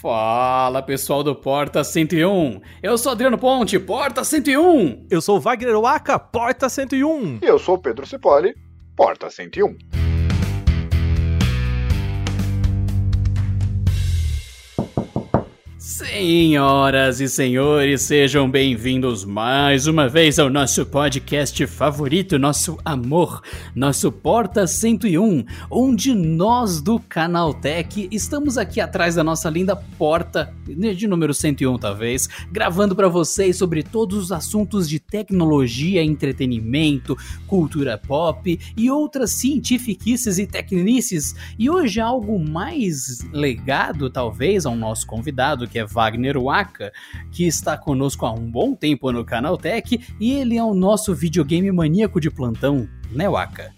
Fala pessoal do Porta 101, eu sou Adriano Ponte, Porta 101. Eu sou o Wagner Waka, Porta 101. E eu sou o Pedro Cipoli, Porta 101. Senhoras e senhores, sejam bem-vindos mais uma vez ao nosso podcast favorito, nosso amor, nosso Porta 101, onde nós do Canaltech estamos aqui atrás da nossa linda porta, de número 101 talvez, gravando para vocês sobre todos os assuntos de tecnologia, entretenimento, cultura pop e outras cientificices e tecnices. E hoje algo mais legado talvez ao nosso convidado, que é Wagner Waka, que está conosco há um bom tempo no Canaltech e ele é o nosso videogame maníaco de plantão, né, Waka?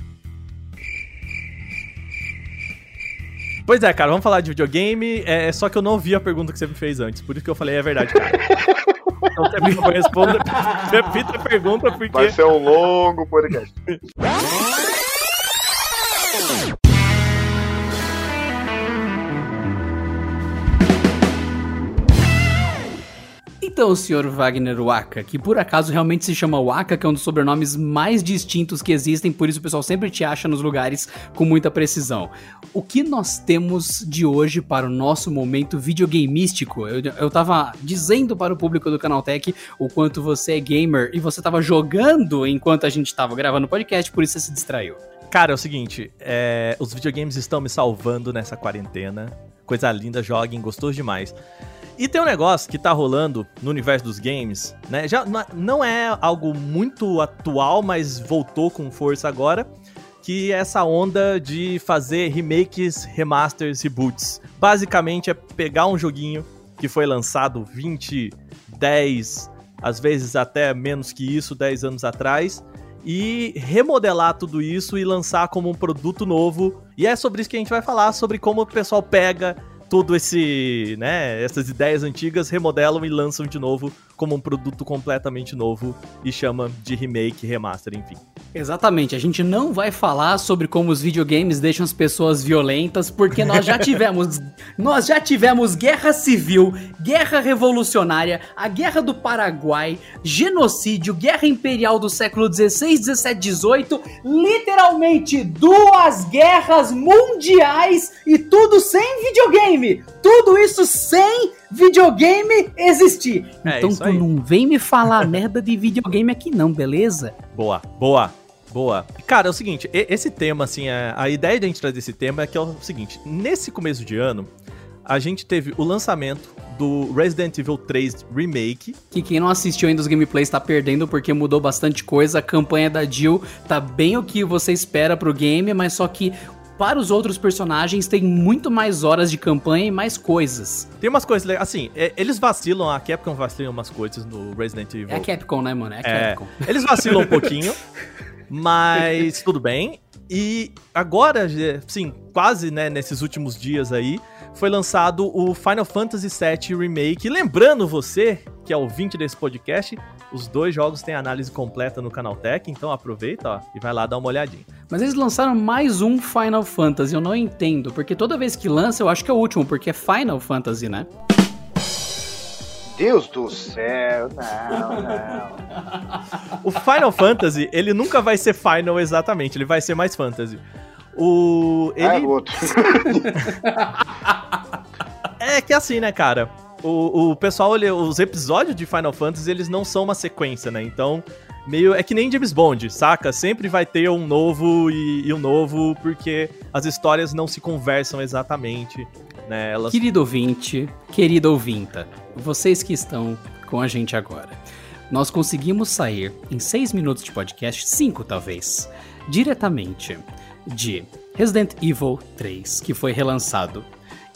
Pois é, cara, vamos falar de videogame. É, só que eu não vi a pergunta que você me fez antes, por isso que eu falei é verdade, cara. então você me responde, repita a pergunta porque. Vai ser um longo podcast. Então, senhor Wagner Waka, que por acaso realmente se chama Waka, que é um dos sobrenomes mais distintos que existem, por isso o pessoal sempre te acha nos lugares com muita precisão. O que nós temos de hoje para o nosso momento videogameístico? Eu, eu tava dizendo para o público do Canaltech o quanto você é gamer e você tava jogando enquanto a gente tava gravando o podcast, por isso você se distraiu. Cara, é o seguinte, é, os videogames estão me salvando nessa quarentena. Coisa linda, joguem, gostoso demais. E tem um negócio que tá rolando no universo dos games, né? Já não é algo muito atual, mas voltou com força agora, que é essa onda de fazer remakes, remasters, reboots. Basicamente é pegar um joguinho que foi lançado 20, 10, às vezes até menos que isso, 10 anos atrás, e remodelar tudo isso e lançar como um produto novo. E é sobre isso que a gente vai falar, sobre como o pessoal pega todo esse, né, essas ideias antigas, remodelam e lançam de novo como um produto completamente novo e chama de remake, remaster, enfim. Exatamente, a gente não vai falar sobre como os videogames deixam as pessoas violentas, porque nós já tivemos, nós já tivemos guerra civil, guerra revolucionária, a guerra do Paraguai, genocídio, guerra imperial do século 16, 17, 18, literalmente duas guerras mundiais e tudo sem videogame. Tudo isso sem videogame existir. É, então tu não vem me falar merda de videogame aqui não, beleza? Boa, boa. Boa. Cara, é o seguinte, esse tema, assim, a, a ideia de a gente trazer esse tema é que é o seguinte: nesse começo de ano, a gente teve o lançamento do Resident Evil 3 Remake. Que quem não assistiu ainda os gameplays tá perdendo porque mudou bastante coisa. A campanha da Jill tá bem o que você espera pro game, mas só que para os outros personagens tem muito mais horas de campanha e mais coisas. Tem umas coisas, assim, é, eles vacilam, a Capcom vacila umas coisas no Resident Evil. É a Capcom, né, mano? É a é, Capcom. Eles vacilam um pouquinho, mas tudo bem. E agora, sim, quase, né, nesses últimos dias aí, foi lançado o Final Fantasy VII Remake. Lembrando você, que é ouvinte desse podcast, os dois jogos têm análise completa no Canaltech, então aproveita ó, e vai lá dar uma olhadinha. Mas eles lançaram mais um Final Fantasy, eu não entendo, porque toda vez que lança eu acho que é o último, porque é Final Fantasy, né? Deus do céu, não, não. o Final Fantasy, ele nunca vai ser Final exatamente, ele vai ser mais Fantasy. O. Ele... Ah, é outro. é que assim, né, cara? O, o pessoal, ele, os episódios de Final Fantasy, eles não são uma sequência, né? Então, meio. É que nem James Bond, saca? Sempre vai ter um novo e, e um novo, porque as histórias não se conversam exatamente. Né? Elas... Querido ouvinte, querida ouvinta, vocês que estão com a gente agora, nós conseguimos sair em seis minutos de podcast, cinco talvez, diretamente de Resident Evil 3, que foi relançado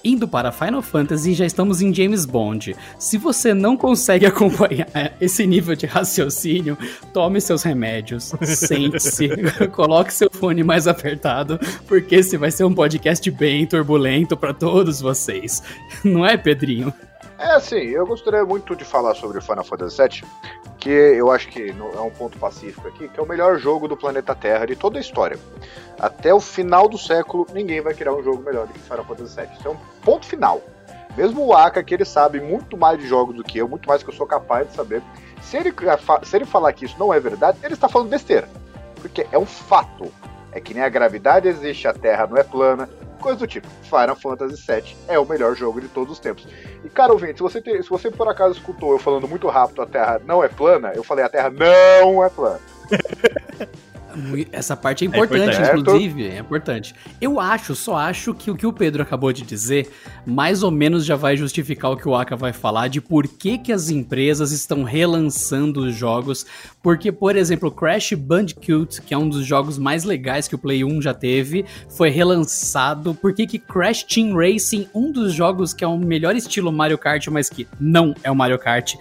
indo para Final Fantasy, já estamos em James Bond. Se você não consegue acompanhar esse nível de raciocínio, tome seus remédios, sente-se, coloque seu fone mais apertado, porque esse vai ser um podcast bem turbulento para todos vocês. Não é, Pedrinho? É assim, eu gostaria muito de falar sobre Final Fantasy VII, que eu acho que é um ponto pacífico aqui, que é o melhor jogo do planeta Terra de toda a história. Até o final do século, ninguém vai criar um jogo melhor do que Final Fantasy VII. Isso é um ponto final. Mesmo o Aka, que ele sabe muito mais de jogos do que eu, muito mais que eu sou capaz de saber. Se ele, se ele falar que isso não é verdade, ele está falando besteira. Porque é um fato. É que nem a gravidade existe, a Terra não é plana, coisa do tipo. Final Fantasy VII é o melhor jogo de todos os tempos. E, cara, ouvinte, se você, tem, se você por acaso escutou eu falando muito rápido a Terra não é plana, eu falei a Terra não é plana. Essa parte é importante, é inclusive, é importante. Eu acho, só acho que o que o Pedro acabou de dizer, mais ou menos já vai justificar o que o Aka vai falar de por que, que as empresas estão relançando os jogos. Porque, por exemplo, Crash Bandicoot, que é um dos jogos mais legais que o Play 1 já teve, foi relançado. Por que, que Crash Team Racing, um dos jogos que é o melhor estilo Mario Kart, mas que não é o Mario Kart,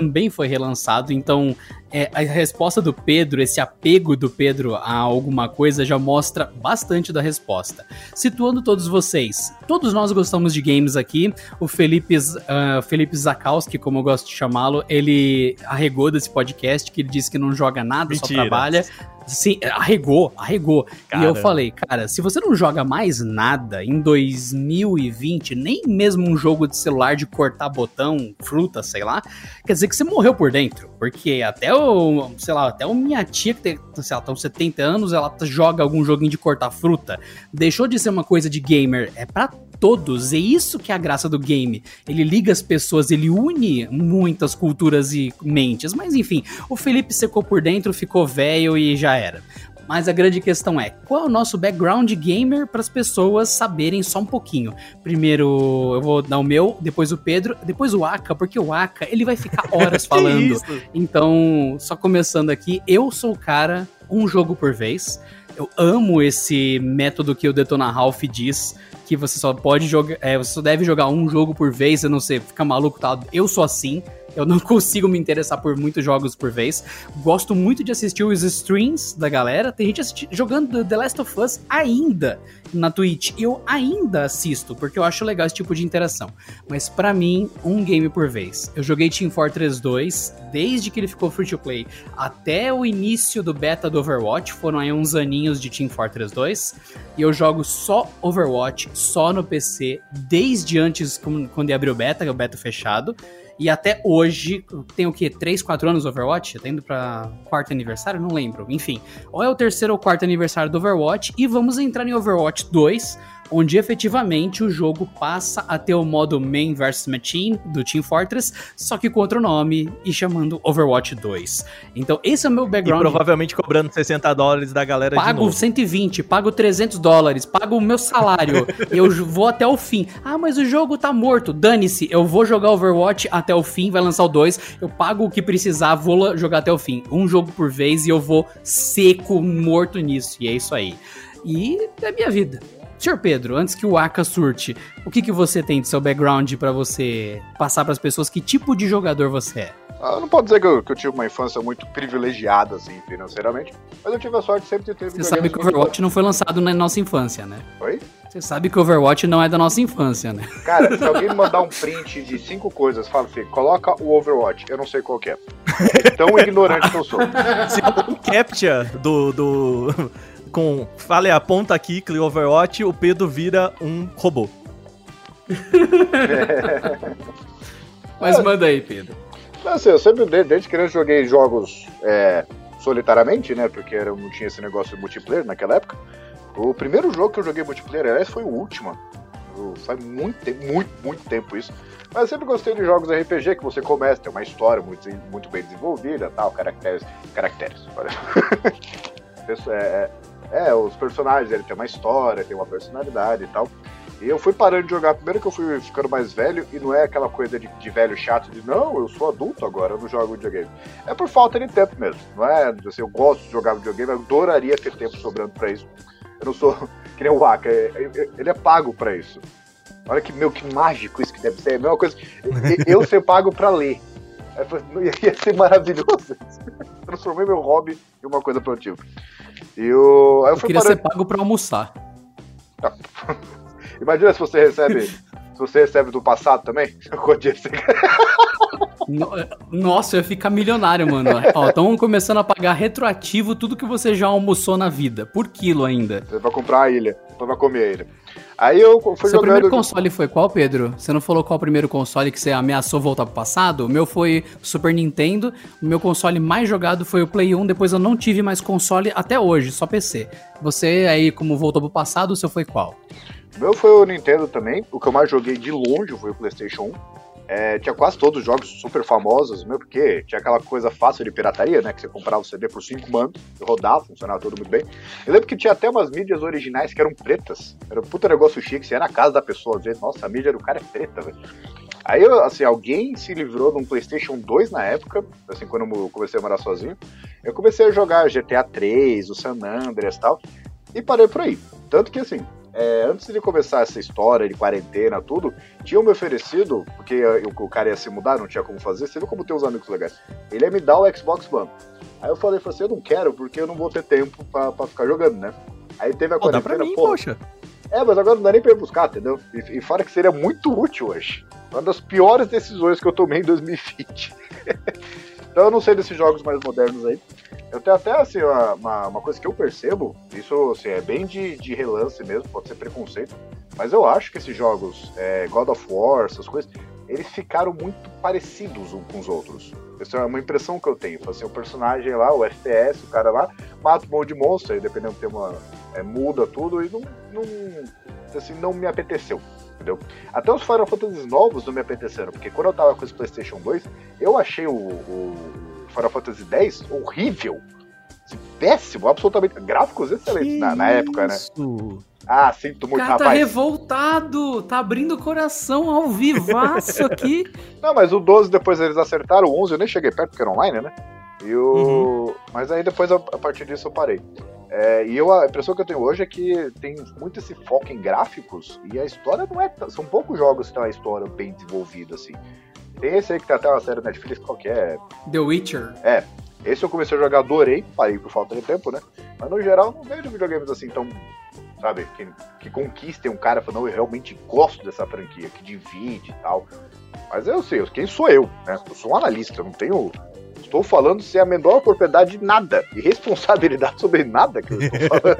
também foi relançado. Então, é, a resposta do Pedro, esse apego do Pedro a alguma coisa, já mostra bastante da resposta. Situando todos vocês, todos nós gostamos de games aqui. O Felipe, uh, Felipe Zakowski, como eu gosto de chamá-lo, ele arregou desse podcast, que ele disse que não joga nada, Mentira. só trabalha. Sim, arregou, arregou. Cara. E eu falei, cara, se você não joga mais nada em 2020, nem mesmo um jogo de celular de cortar botão, fruta, sei lá, quer dizer que você morreu por dentro. Porque até o, sei lá, até o minha tia que tem, sei lá, tá uns 70 anos, ela joga algum joguinho de cortar fruta. Deixou de ser uma coisa de gamer, é pra todos. É isso que é a graça do game. Ele liga as pessoas, ele une muitas culturas e mentes. Mas enfim, o Felipe secou por dentro, ficou velho e já era. Mas a grande questão é, qual é o nosso background gamer para as pessoas saberem só um pouquinho? Primeiro eu vou dar o meu, depois o Pedro, depois o Aka, porque o Aka, ele vai ficar horas falando. então, só começando aqui, eu sou o cara, um jogo por vez. Eu amo esse método que o Detona Ralph diz, que você só pode jogar, é, você só deve jogar um jogo por vez, eu não sei, fica maluco tal. Eu sou assim, eu não consigo me interessar por muitos jogos por vez. Gosto muito de assistir os streams da galera. Tem gente jogando The Last of Us ainda na Twitch. Eu ainda assisto, porque eu acho legal esse tipo de interação. Mas para mim, um game por vez. Eu joguei Team Fortress 2 desde que ele ficou free to play até o início do beta do Overwatch. Foram aí uns aninhos de Team Fortress 2. E eu jogo só Overwatch, só no PC, desde antes, quando ia abrir o beta, que é o beta fechado. E até hoje, tem o quê? 3, 4 anos Overwatch? Tá indo pra quarto aniversário? Não lembro. Enfim, ou é o terceiro ou quarto aniversário do Overwatch. E vamos entrar em Overwatch 2 onde efetivamente o jogo passa a ter o modo Main vs Machine do Team Fortress, só que com outro nome e chamando Overwatch 2. Então esse é o meu background. E provavelmente cobrando 60 dólares da galera pago de novo. 120, pago 300 dólares, pago o meu salário, eu vou até o fim. Ah, mas o jogo tá morto. Dane-se, eu vou jogar Overwatch até o fim, vai lançar o 2, eu pago o que precisar, vou jogar até o fim. Um jogo por vez e eu vou seco, morto nisso. E é isso aí. E é minha vida. Senhor Pedro, antes que o Aka surte, o que, que você tem de seu background para você passar para as pessoas que tipo de jogador você é? Ah, eu não posso dizer que eu, que eu, tive uma infância muito privilegiada, assim, financeiramente, mas eu tive a sorte de sempre de ter Você sabe que o Overwatch não foi lançado na nossa infância, né? Oi? Você sabe que o Overwatch não é da nossa infância, né? Cara, se alguém me mandar um print de cinco coisas, fala, Fê, coloca o Overwatch, eu não sei qual é. é tão ignorante que eu sou. Se um captcha do, do, com fale aponta aqui, click Overwatch, o Pedro vira um robô. Mas manda aí, Pedro. Assim, eu sempre, desde criança, joguei jogos é, solitariamente, né? Porque eu não tinha esse negócio de multiplayer naquela época. O primeiro jogo que eu joguei multiplayer, aliás, foi o último. Faz muito tempo, muito, muito tempo isso. Mas eu sempre gostei de jogos RPG que você começa, tem uma história muito, muito bem desenvolvida, tal, caracteres. Caracteres. é, é é, os personagens, ele tem uma história, tem uma personalidade e tal. E eu fui parando de jogar, primeiro que eu fui ficando mais velho, e não é aquela coisa de, de velho chato de não, eu sou adulto agora, eu não jogo videogame. É por falta de tempo mesmo, não é? Assim, eu gosto de jogar videogame, eu adoraria ter tempo sobrando para isso. Eu não sou que nem o Waka, é, é, ele é pago para isso. Olha que, meu, que mágico isso que deve ser. É a mesma coisa, eu ser pago para ler. Ia ser maravilhoso. Transformei meu hobby em uma coisa produtiva. E eu, eu queria parando... ser pago pra almoçar. Imagina se você recebe. se você recebe do passado também. Nossa, eu ia ficar milionário, mano. Ó, estão começando a pagar retroativo tudo que você já almoçou na vida, por quilo ainda. Você vai comprar a ilha, você vai comer a ilha. Aí eu fui Seu jogando... primeiro console foi qual, Pedro? Você não falou qual o primeiro console que você ameaçou voltar pro passado? O meu foi Super Nintendo. O meu console mais jogado foi o Play 1. Depois eu não tive mais console até hoje, só PC. Você aí, como voltou pro passado, o seu foi qual? O meu foi o Nintendo também. O que eu mais joguei de longe foi o PlayStation 1. É, tinha quase todos os jogos super famosos, meu, porque tinha aquela coisa fácil de pirataria, né? Que você comprava o CD por 5 mandos, rodava, funcionava tudo muito bem. Eu lembro que tinha até umas mídias originais que eram pretas. Era um puta negócio chique, você ia na casa da pessoa ver, nossa, a mídia do cara é preta, velho. Aí, assim, alguém se livrou de um PlayStation 2 na época, assim, quando eu comecei a morar sozinho. Eu comecei a jogar GTA 3, o San Andreas e tal, e parei por aí. Tanto que, assim, é, antes de começar essa história de quarentena, tudo, tinham me oferecido, porque eu, o cara ia se mudar, não tinha como fazer, você viu como tem os amigos legais. Ele ia me dar o Xbox One. Aí eu falei, falei assim, eu não quero, porque eu não vou ter tempo pra, pra ficar jogando, né? Aí teve a Pô, quarentena, dá mim, pô, poxa. É, mas agora não dá nem pra ir buscar, entendeu? E, e fora que seria muito útil hoje. Uma das piores decisões que eu tomei em 2020. então eu não sei desses jogos mais modernos aí. Eu tenho até assim, uma, uma coisa que eu percebo, isso assim, é bem de, de relance mesmo, pode ser preconceito, mas eu acho que esses jogos, é, God of War, essas coisas, eles ficaram muito parecidos uns com os outros. Essa é uma impressão que eu tenho. Assim, o personagem lá, o FPS, o cara lá, mata um monte de monstro, aí dependendo do tema, é, muda tudo e não, não, assim, não me apeteceu. Entendeu? Até os Final Fantasy novos não me apeteceram, porque quando eu tava com esse PlayStation 2, eu achei o, o Final Fantasy X horrível. Péssimo, absolutamente. Gráficos excelentes na, na, época, né? Ah, sinto muito, cara tá rapaz. tá revoltado, tá abrindo o coração ao vivaço aqui. Não, mas o 12 depois eles acertaram, o 11 eu nem cheguei perto porque era online, né? E o... Uhum. Mas aí depois, a, a partir disso, eu parei. É, e eu, a impressão que eu tenho hoje é que tem muito esse foco em gráficos e a história não é. São poucos jogos que tem uma história bem desenvolvida, assim. Tem esse aí que tem até uma série Netflix qualquer. The Witcher. É. Esse eu comecei a jogar, adorei, parei por falta de tempo, né? Mas no geral, não vejo videogames assim tão. Sabe, que, que conquistem um cara falando, eu realmente gosto dessa franquia, que divide e tal. Mas eu sei, quem sou eu, né? Eu sou um analista, eu não tenho. Estou falando sem a menor propriedade de nada, e responsabilidade sobre nada que eu estou falando.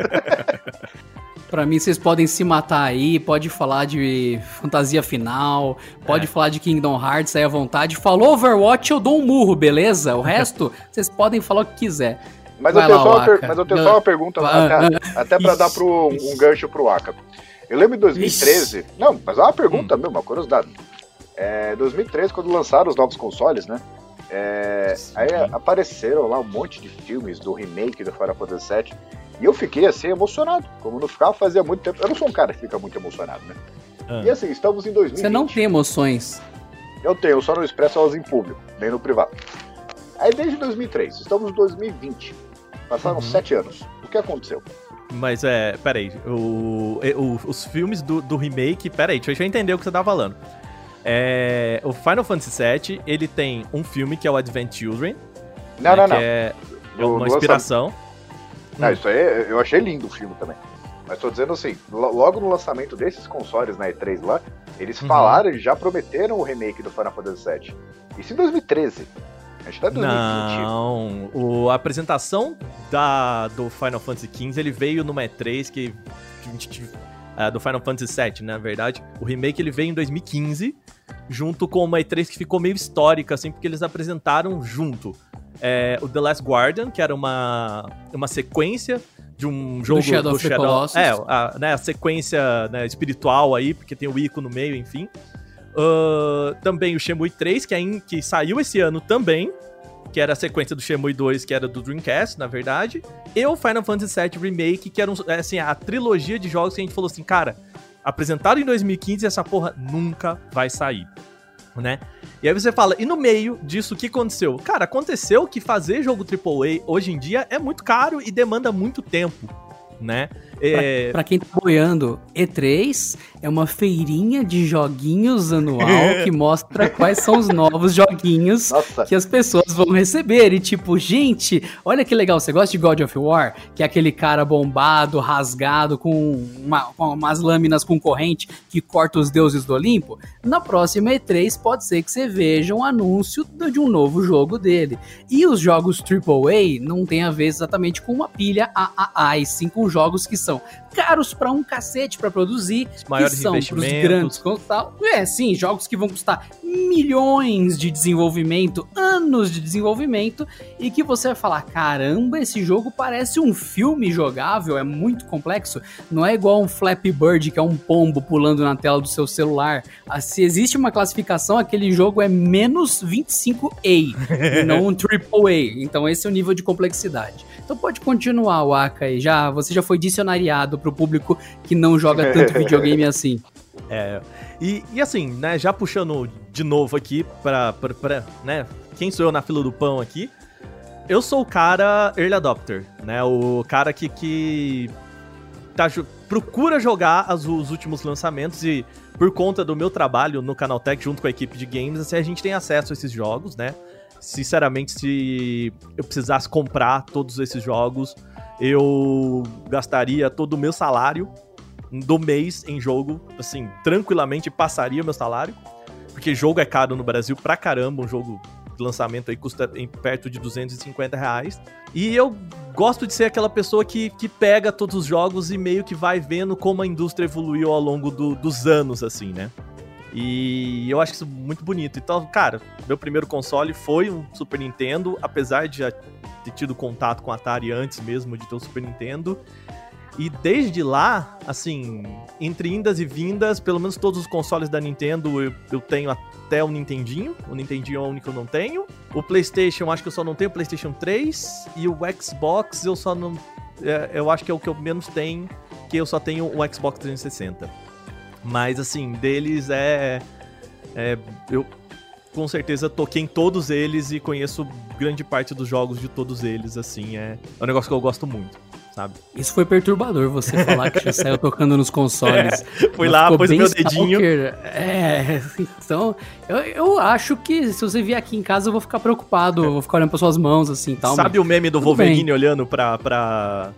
Pra mim, vocês podem se matar aí, pode falar de fantasia final, pode é. falar de Kingdom Hearts aí à vontade. Falou Overwatch, eu dou um murro, beleza? O resto, vocês podem falar o que quiser. Mas eu, tenho lá, só per... mas eu tenho só uma pergunta, até, até pra dar pro, um gancho pro Aka. Eu lembro em 2013. Isso. Não, mas é uma pergunta hum. mesmo, uma curiosidade. É, 2013, quando lançaram os novos consoles, né? É, aí apareceram lá um monte de filmes do remake do Final Fantasy VII. E eu fiquei assim emocionado. Como não ficava fazia muito tempo. Eu não sou um cara que fica muito emocionado, né? Ah. E assim, estamos em 2020. Você não tem emoções. Eu tenho, eu só não expresso elas em público, nem no privado. Aí desde 2003, estamos em 2020. Passaram uhum. sete anos. O que aconteceu? Mas é, peraí, o, o, os filmes do, do remake, peraí, deixa eu entender o que você tá falando. É, o Final Fantasy VII, ele tem um filme que é o Advent Children. Não, né, não, não. É, é uma inspiração. Ah, isso aí eu achei lindo o filme também. Mas tô dizendo assim, logo no lançamento desses consoles na E3 lá, eles uhum. falaram, eles já prometeram o remake do Final Fantasy VII. Isso em 2013. A gente tá em 2020. Não, o, a apresentação da, do Final Fantasy XV, ele veio numa E3 que... Uh, do Final Fantasy VII, na verdade. O remake ele veio em 2015, junto com uma E3 que ficou meio histórica, assim, porque eles apresentaram junto é, o The Last Guardian, que era uma, uma sequência de um jogo do Shadow, do Shadow, Colossus. É, a, né, a sequência né, espiritual aí, porque tem o Ico no meio, enfim. Uh, também o Shenmue 3, que, é que saiu esse ano também, que era a sequência do Shenmue 2, que era do Dreamcast, na verdade. E o Final Fantasy VII Remake, que era um, é, assim, a trilogia de jogos que a gente falou assim, cara, apresentado em 2015 essa porra nunca vai sair né? E aí você fala, e no meio disso, o que aconteceu? Cara, aconteceu que fazer jogo AAA hoje em dia é muito caro e demanda muito tempo, né? É... Pra, pra quem tá boiando, E3 é uma feirinha de joguinhos anual que mostra quais são os novos joguinhos Nossa. que as pessoas vão receber. E tipo, gente, olha que legal, você gosta de God of War? Que é aquele cara bombado, rasgado, com, uma- com umas lâminas com corrente que corta os deuses do Olimpo? Na próxima E3 pode ser que você veja um anúncio de um novo jogo dele. E os jogos AAA não tem a ver exatamente com uma pilha AAA, e sim com jogos que são caros pra um cacete pra produzir, Os que maiores são pros grandes tal. É, sim, jogos que vão custar milhões de desenvolvimento, anos de desenvolvimento, e que você vai falar: caramba, esse jogo parece um filme jogável, é muito complexo. Não é igual um Flappy Bird, que é um pombo pulando na tela do seu celular. Ah, Se existe uma classificação, aquele jogo é menos 25A, e não um AAA. Então esse é o nível de complexidade. Então pode continuar, Waka, aí. Já, você já foi dicionariado pro público que não joga tanto videogame assim. É, e, e assim, né, já puxando de novo aqui pra, pra, pra, né, quem sou eu na fila do pão aqui? Eu sou o cara early adopter, né, o cara que, que tá, procura jogar as- os últimos lançamentos e por conta do meu trabalho no Canaltech junto com a equipe de games, assim, a gente tem acesso a esses jogos, né, sinceramente, se eu precisasse comprar todos esses jogos, eu gastaria todo o meu salário do mês em jogo, assim, tranquilamente passaria o meu salário, porque jogo é caro no Brasil pra caramba, um jogo de lançamento aí custa em perto de 250 reais. E eu gosto de ser aquela pessoa que, que pega todos os jogos e meio que vai vendo como a indústria evoluiu ao longo do- dos anos, assim, né? E eu acho isso muito bonito. Então, cara, meu primeiro console foi um Super Nintendo, apesar de já ter tido contato com Atari antes mesmo de ter o Super Nintendo. E desde lá, assim, entre indas e vindas, pelo menos todos os consoles da Nintendo eu, eu tenho até o Nintendinho. O Nintendinho é o único que eu não tenho. O PlayStation, acho que eu só não tenho o PlayStation 3. E o Xbox, eu só não. é, eu acho que é o que eu menos tenho, que eu só tenho o Xbox 360. Mas, assim, deles é. é eu com certeza toquei em todos eles e conheço grande parte dos jogos de todos eles, assim. É, é um negócio que eu gosto muito, sabe? Isso foi perturbador você falar que já saiu tocando nos consoles. Fui Mas lá, pôs bem meu dedinho. stalker. É, então, eu, eu acho que se você vier aqui em casa eu vou ficar preocupado, eu vou ficar olhando para suas mãos assim, tal, Sabe o meme do Wolverine olhando pra, pra.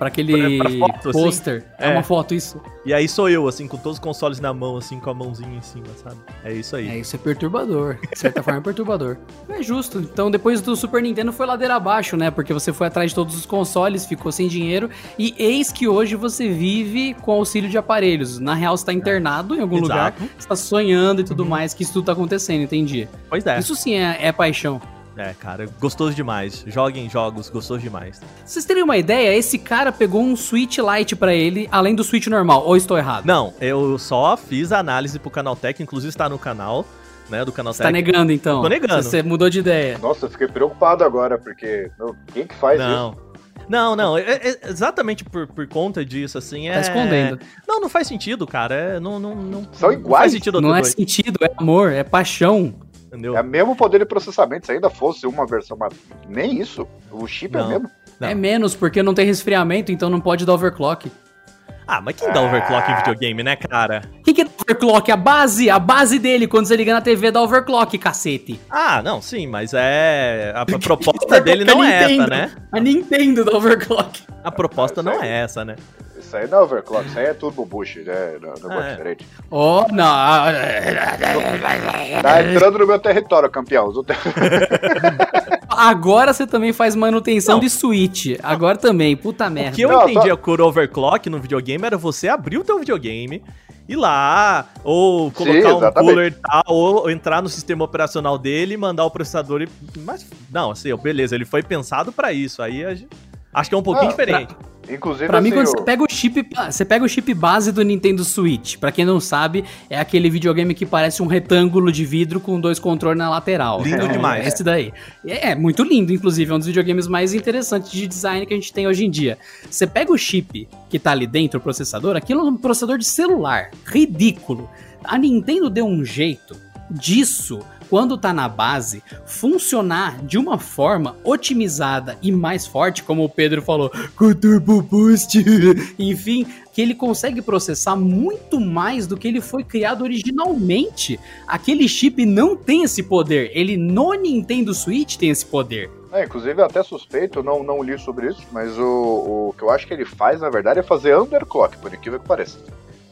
Para aquele pra- foto, assim? pôster. É. É. uma foto isso. E aí sou eu, assim, com todos os consoles na mão, assim, com a mãozinha em cima, sabe? É isso aí. É, isso é perturbador. De certa forma é perturbador. É justo. Então, depois do Super Nintendo foi ladeira abaixo, né? Porque você foi atrás de todos os consoles, ficou sem dinheiro. E eis que hoje você vive com auxílio de aparelhos. Na real, você tá internado em algum lugar. Exato. Você tá sonhando e tudo mais, que isso tudo tá acontecendo, entendi. Pois é. Isso sim é, é paixão. É, cara, gostoso demais. Joguem jogos, gostoso demais. Pra Vocês terem uma ideia, esse cara pegou um Switch Lite pra ele, além do Switch normal. Ou estou errado? Não, eu só fiz a análise pro Canaltech, inclusive está no canal, né, do Você Canaltech. tá negando, então. Tô negando. Você mudou de ideia. Nossa, eu fiquei preocupado agora, porque meu, quem que faz isso? Não. Não, não, é- é exatamente por, por conta disso, assim, é... Tá escondendo. Não, não faz sentido, cara, é, não, não, não, São não iguais. faz sentido Não é dois, sentido, é amor, é paixão. Entendeu? É mesmo poder de processamento, se ainda fosse uma versão, mas nem isso. O chip é Não. mesmo. Não. É menos, porque não tem resfriamento, então não pode dar overclock. Ah, mas quem dá overclock em videogame, né, cara? O que, que é overclock? A base, a base dele, quando você liga na TV, dá overclock, cacete. Ah, não, sim, mas é. A, a proposta dele não é essa, né? A Nintendo dá overclock. A proposta É, não é essa, né? Isso aí não é overclock, isso aí é tudo bullshit, né? Não, não Ah, é. diferente. Oh, não. Tá entrando no meu território, campeão. Agora você também faz manutenção Não. de Switch. Agora também, puta merda. O que eu Não, entendia só- por overclock no videogame era você abrir o teu videogame, ir lá, ou colocar Sim, um cooler e tal, ou entrar no sistema operacional dele, mandar o processador e. Mas, não, assim, beleza, ele foi pensado pra isso. Aí a gente- acho que é um pouquinho Ah, diferente. Inclusive, Pra mim, assim, quando o- você pega o chip, você pega o chip base do Nintendo Switch. Pra quem não sabe, é aquele videogame que parece um retângulo de vidro com dois controles na lateral. Lindo É, demais. Esse daí. É, é muito lindo, inclusive, é um dos videogames mais interessantes de design que a gente tem hoje em dia. Você pega o chip que tá ali dentro, o processador, aquilo é um processador de celular. Ridículo. A Nintendo deu um jeito disso quando tá na base, funcionar de uma forma otimizada e mais forte, como o Pedro falou, com Turbo Boost, enfim, que ele consegue processar muito mais do que ele foi criado originalmente. Aquele chip não tem esse poder, ele no Nintendo Switch tem esse poder. É, inclusive, até suspeito, não, não li sobre isso, mas o, o que eu acho que ele faz, na verdade, é fazer underclock, por incrível que pareça.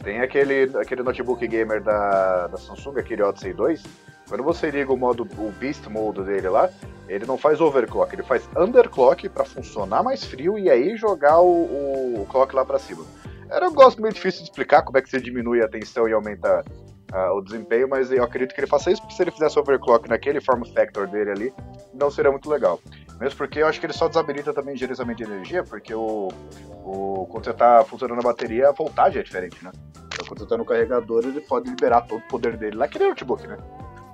Tem aquele, aquele notebook gamer da, da Samsung, aquele Odyssey 2, quando você liga o modo, o Beast Mode dele lá, ele não faz overclock, ele faz underclock para funcionar mais frio e aí jogar o, o clock lá para cima. Era um negócio meio difícil de explicar como é que você diminui a tensão e aumenta uh, o desempenho, mas eu acredito que ele faça isso, porque se ele fizesse overclock naquele form factor dele ali, não seria muito legal. Mesmo porque eu acho que ele só desabilita também gerenciamento de energia, porque o, o, quando você está funcionando a bateria, a voltagem é diferente, né? Então quando você está no carregador, ele pode liberar todo o poder dele lá, que nem notebook, né?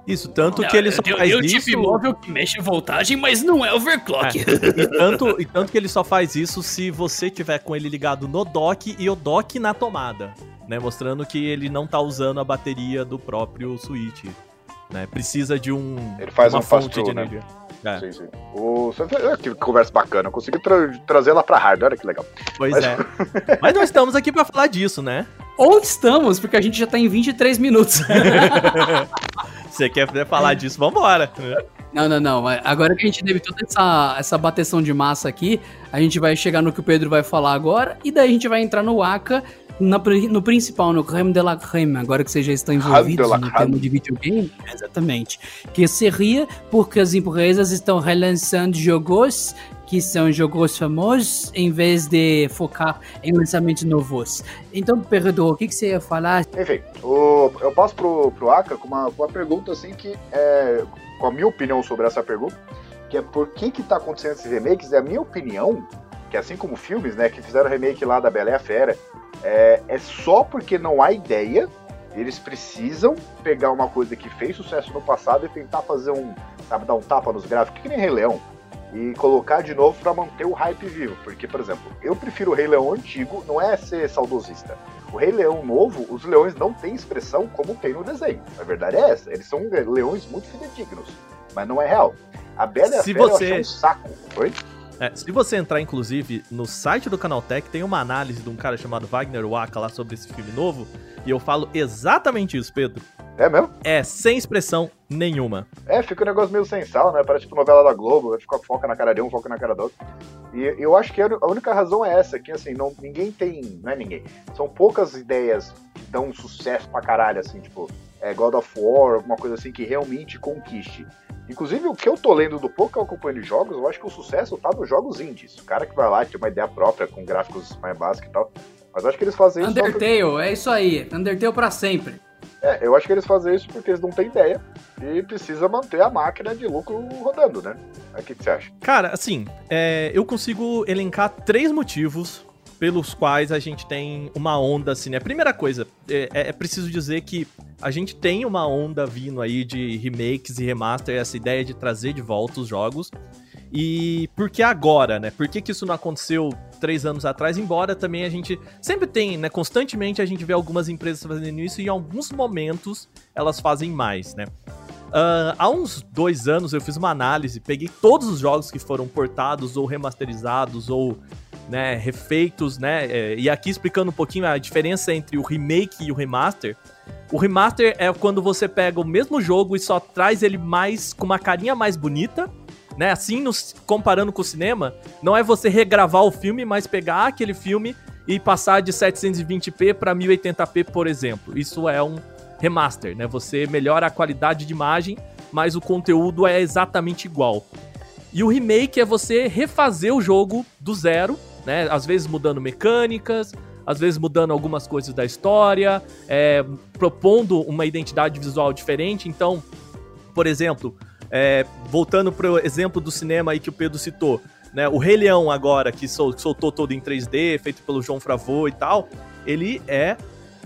Isso, tanto não, que ele só eu, faz eu isso... tipo imóvel que mexe voltagem, mas não é overclock. É. E, tanto, e tanto que ele só faz isso se você tiver com ele ligado no dock e o dock na tomada né? Mostrando que ele não tá usando a bateria do próprio Switch. Né? Precisa de um ele faz uma um fonte de né? energia. É. Sim, sim. O... Que conversa bacana. Eu consegui tra trazer ela pra hardware, olha que legal. Pois Mas... é. Mas nós estamos aqui para falar disso, né? Ou estamos, porque a gente já tá em 23 minutos. Você quer falar disso? Vambora. Não, não, não. Agora que a gente teve toda essa, essa bateção de massa aqui, a gente vai chegar no que o Pedro vai falar agora, e daí a gente vai entrar no Aka na, no principal, no creme de la creme, agora que vocês já estão envolvidos no tema de videogame, exatamente, que seria porque as empresas estão relançando jogos que são jogos famosos em vez de focar em lançamentos novos. Então, Pedro, o que, que você ia falar? Enfim, o, eu passo pro, pro Aka com uma, uma pergunta assim que é, com a minha opinião sobre essa pergunta, que é por que que tá acontecendo esses remakes, e a minha opinião, que assim como filmes, né, que fizeram remake lá da Bela e a Fera, é, é só porque não há ideia. Eles precisam pegar uma coisa que fez sucesso no passado e tentar fazer um, sabe, dar um tapa nos gráficos, que nem Rei Leão, e colocar de novo para manter o hype vivo. Porque, por exemplo, eu prefiro o Rei Leão antigo, não é ser saudosista. O Rei Leão novo, os leões não têm expressão como tem no desenho. A verdade é essa. Eles são leões muito fidedignos, mas não é real. A Bela e a Se Fera você... eu achei um saco. Oi? É, se você entrar, inclusive, no site do Canaltech, tem uma análise de um cara chamado Wagner Waka lá sobre esse filme novo, e eu falo exatamente isso, Pedro. É mesmo? É, sem expressão nenhuma. É, fica um negócio meio sem sal, né? Parece tipo novela da Globo, vai ficar foca na cara de um, foca na cara do outro. E eu acho que a única razão é essa, que assim, não, ninguém tem. Não é ninguém. São poucas ideias que dão sucesso pra caralho, assim, tipo, é God of War, alguma coisa assim que realmente conquiste. Inclusive, o que eu tô lendo do pouco que eu acompanho de jogos, eu acho que o sucesso tá nos jogos indies. O cara que vai lá, tem uma ideia própria, com gráficos mais básicos e tal. Mas acho que eles fazem isso. Undertale, porque... é isso aí. Undertale pra sempre. É, eu acho que eles fazem isso porque eles não têm ideia e precisa manter a máquina de lucro rodando, né? O que, que você acha? Cara, assim, é, eu consigo elencar três motivos pelos quais a gente tem uma onda assim, né? Primeira coisa, é, é, é, preciso dizer que a gente tem uma onda vindo aí de remakes e remaster, essa ideia de trazer de volta os jogos. E por que agora, né? Por que, que isso não aconteceu três anos atrás? Embora também a gente sempre tem, né? Constantemente a gente vê algumas empresas fazendo isso e em alguns momentos elas fazem mais, né? Uh, há uns dois anos eu fiz uma análise, peguei todos os jogos que foram portados ou remasterizados ou né, refeitos, né? É, e aqui explicando um pouquinho a diferença entre o remake e o remaster. O remaster é quando você pega o mesmo jogo e só traz ele mais com uma carinha mais bonita, né? Assim, nos, comparando com o cinema, não é você regravar o filme, mas pegar aquele filme e passar de 720p para 1080p, por exemplo. Isso é um remaster, né? Você melhora a qualidade de imagem, mas o conteúdo é exatamente igual. E o remake é você refazer o jogo do zero né? Às vezes mudando mecânicas, às vezes mudando algumas coisas da história, é, propondo uma identidade visual diferente. Então, por exemplo, é, voltando para o exemplo do cinema aí que o Pedro citou, né? O Rei Leão agora, que sol, soltou todo em 3D, feito pelo João Favreau e tal, ele é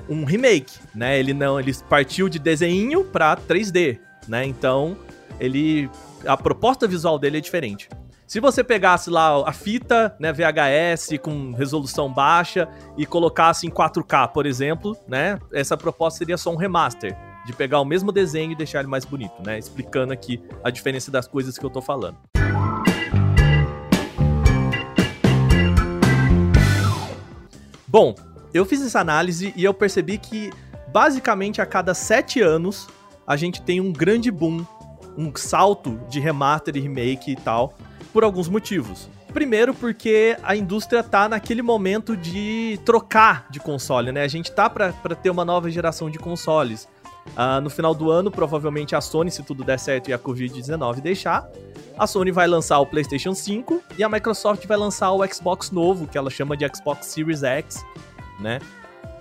um remake, né? Ele não, ele partiu de desenho para 3D, né? Então, ele a proposta visual dele é diferente. Se você pegasse lá a fita, né, VHS com resolução baixa e colocasse em 4K, por exemplo, né, essa proposta seria só um remaster de pegar o mesmo desenho e deixar ele mais bonito, né? Explicando aqui a diferença das coisas que eu tô falando. Bom, eu fiz essa análise e eu percebi que basicamente a cada sete anos a gente tem um grande boom, um salto de remaster e remake e tal, por alguns motivos. Primeiro porque a indústria tá naquele momento de trocar de console, né? A gente tá para ter uma nova geração de consoles. Uh, no final do ano, provavelmente a Sony, se tudo der certo e a Covid-19 deixar, a Sony vai lançar o PlayStation 5 e a Microsoft vai lançar o Xbox novo, que ela chama de Xbox Series X, né?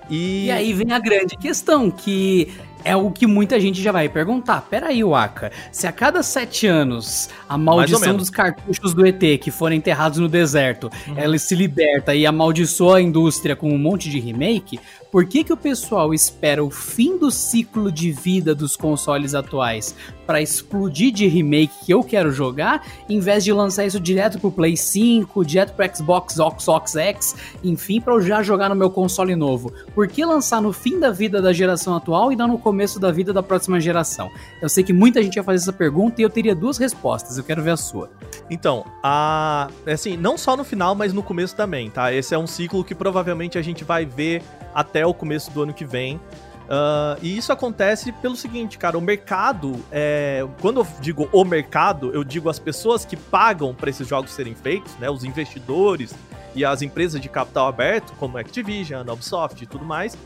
E... e aí vem a grande questão, que é o que muita gente já vai perguntar. Peraí, Waka, se a cada sete anos a maldição dos cartuchos do ET que foram enterrados no deserto, uhum. ela se liberta e amaldiçoa a indústria com um monte de remake, por que, que o pessoal espera o fim do ciclo de vida dos consoles atuais para explodir de remake que eu quero jogar, em vez de lançar isso direto pro Play 5, direto pro Xbox Ox X, enfim, para eu já jogar no meu console novo? Por que lançar no fim da vida da geração atual e não no começo da vida da próxima geração? Eu sei que muita gente vai fazer essa pergunta e eu teria duas respostas, eu quero ver a sua. Então, a assim, não só no final, mas no começo também, tá? Esse é um ciclo que provavelmente a gente vai ver até o começo do ano que vem. Uh, e isso acontece pelo seguinte, cara, o mercado, é, quando eu digo o mercado, eu digo as pessoas que pagam para esses jogos serem feitos, né, os investidores e as empresas de capital aberto, como Activision, Ubisoft e tudo mais,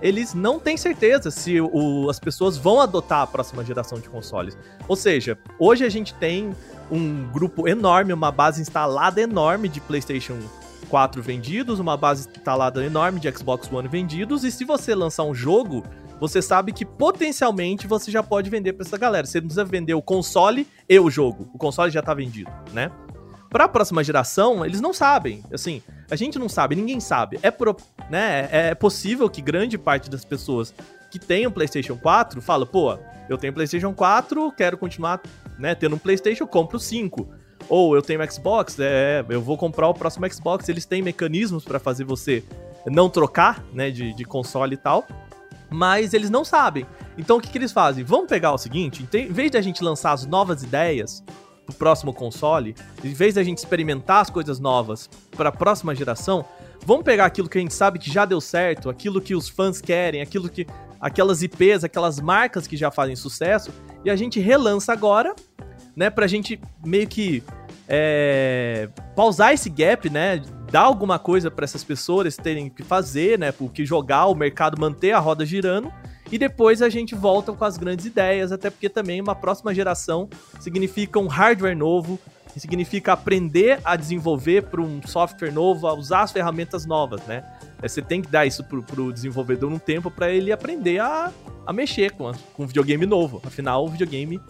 eles não têm certeza se o, as pessoas vão adotar a próxima geração de consoles. Ou seja, hoje a gente tem um grupo enorme, uma base instalada enorme de PlayStation 4 vendidos, uma base instalada enorme de Xbox One vendidos, e se você lançar um jogo, você sabe que potencialmente você já pode vender para essa galera. Você não precisa vender o console e o jogo. O console já tá vendido, né? Para a próxima geração, eles não sabem. Assim, a gente não sabe, ninguém sabe. É, pro, né, é possível que grande parte das pessoas que tem um PlayStation 4 fala, pô, eu tenho PlayStation 4, quero continuar, né, tendo um PlayStation, compro 5. Ou eu tenho Xbox, é, eu vou comprar o próximo Xbox. Eles têm mecanismos para fazer você não trocar, né, de, de console e tal. Mas eles não sabem. Então o que, que eles fazem? Vamos pegar o seguinte: em vez de a gente lançar as novas ideias pro próximo console, em vez de a gente experimentar as coisas novas para a próxima geração, vamos pegar aquilo que a gente sabe que já deu certo, aquilo que os fãs querem, aquilo que aquelas IPs, aquelas marcas que já fazem sucesso, e a gente relança agora, né, pra gente meio que é, pausar esse gap, né? Dar alguma coisa para essas pessoas terem que fazer, né? O que jogar, o mercado manter a roda girando. E depois a gente volta com as grandes ideias, até porque também uma próxima geração significa um hardware novo, significa aprender a desenvolver para um software novo, a usar as ferramentas novas, né? É, você tem que dar isso pro, pro desenvolvedor um tempo para ele aprender a, a mexer com, a, com um videogame novo. Afinal, o videogame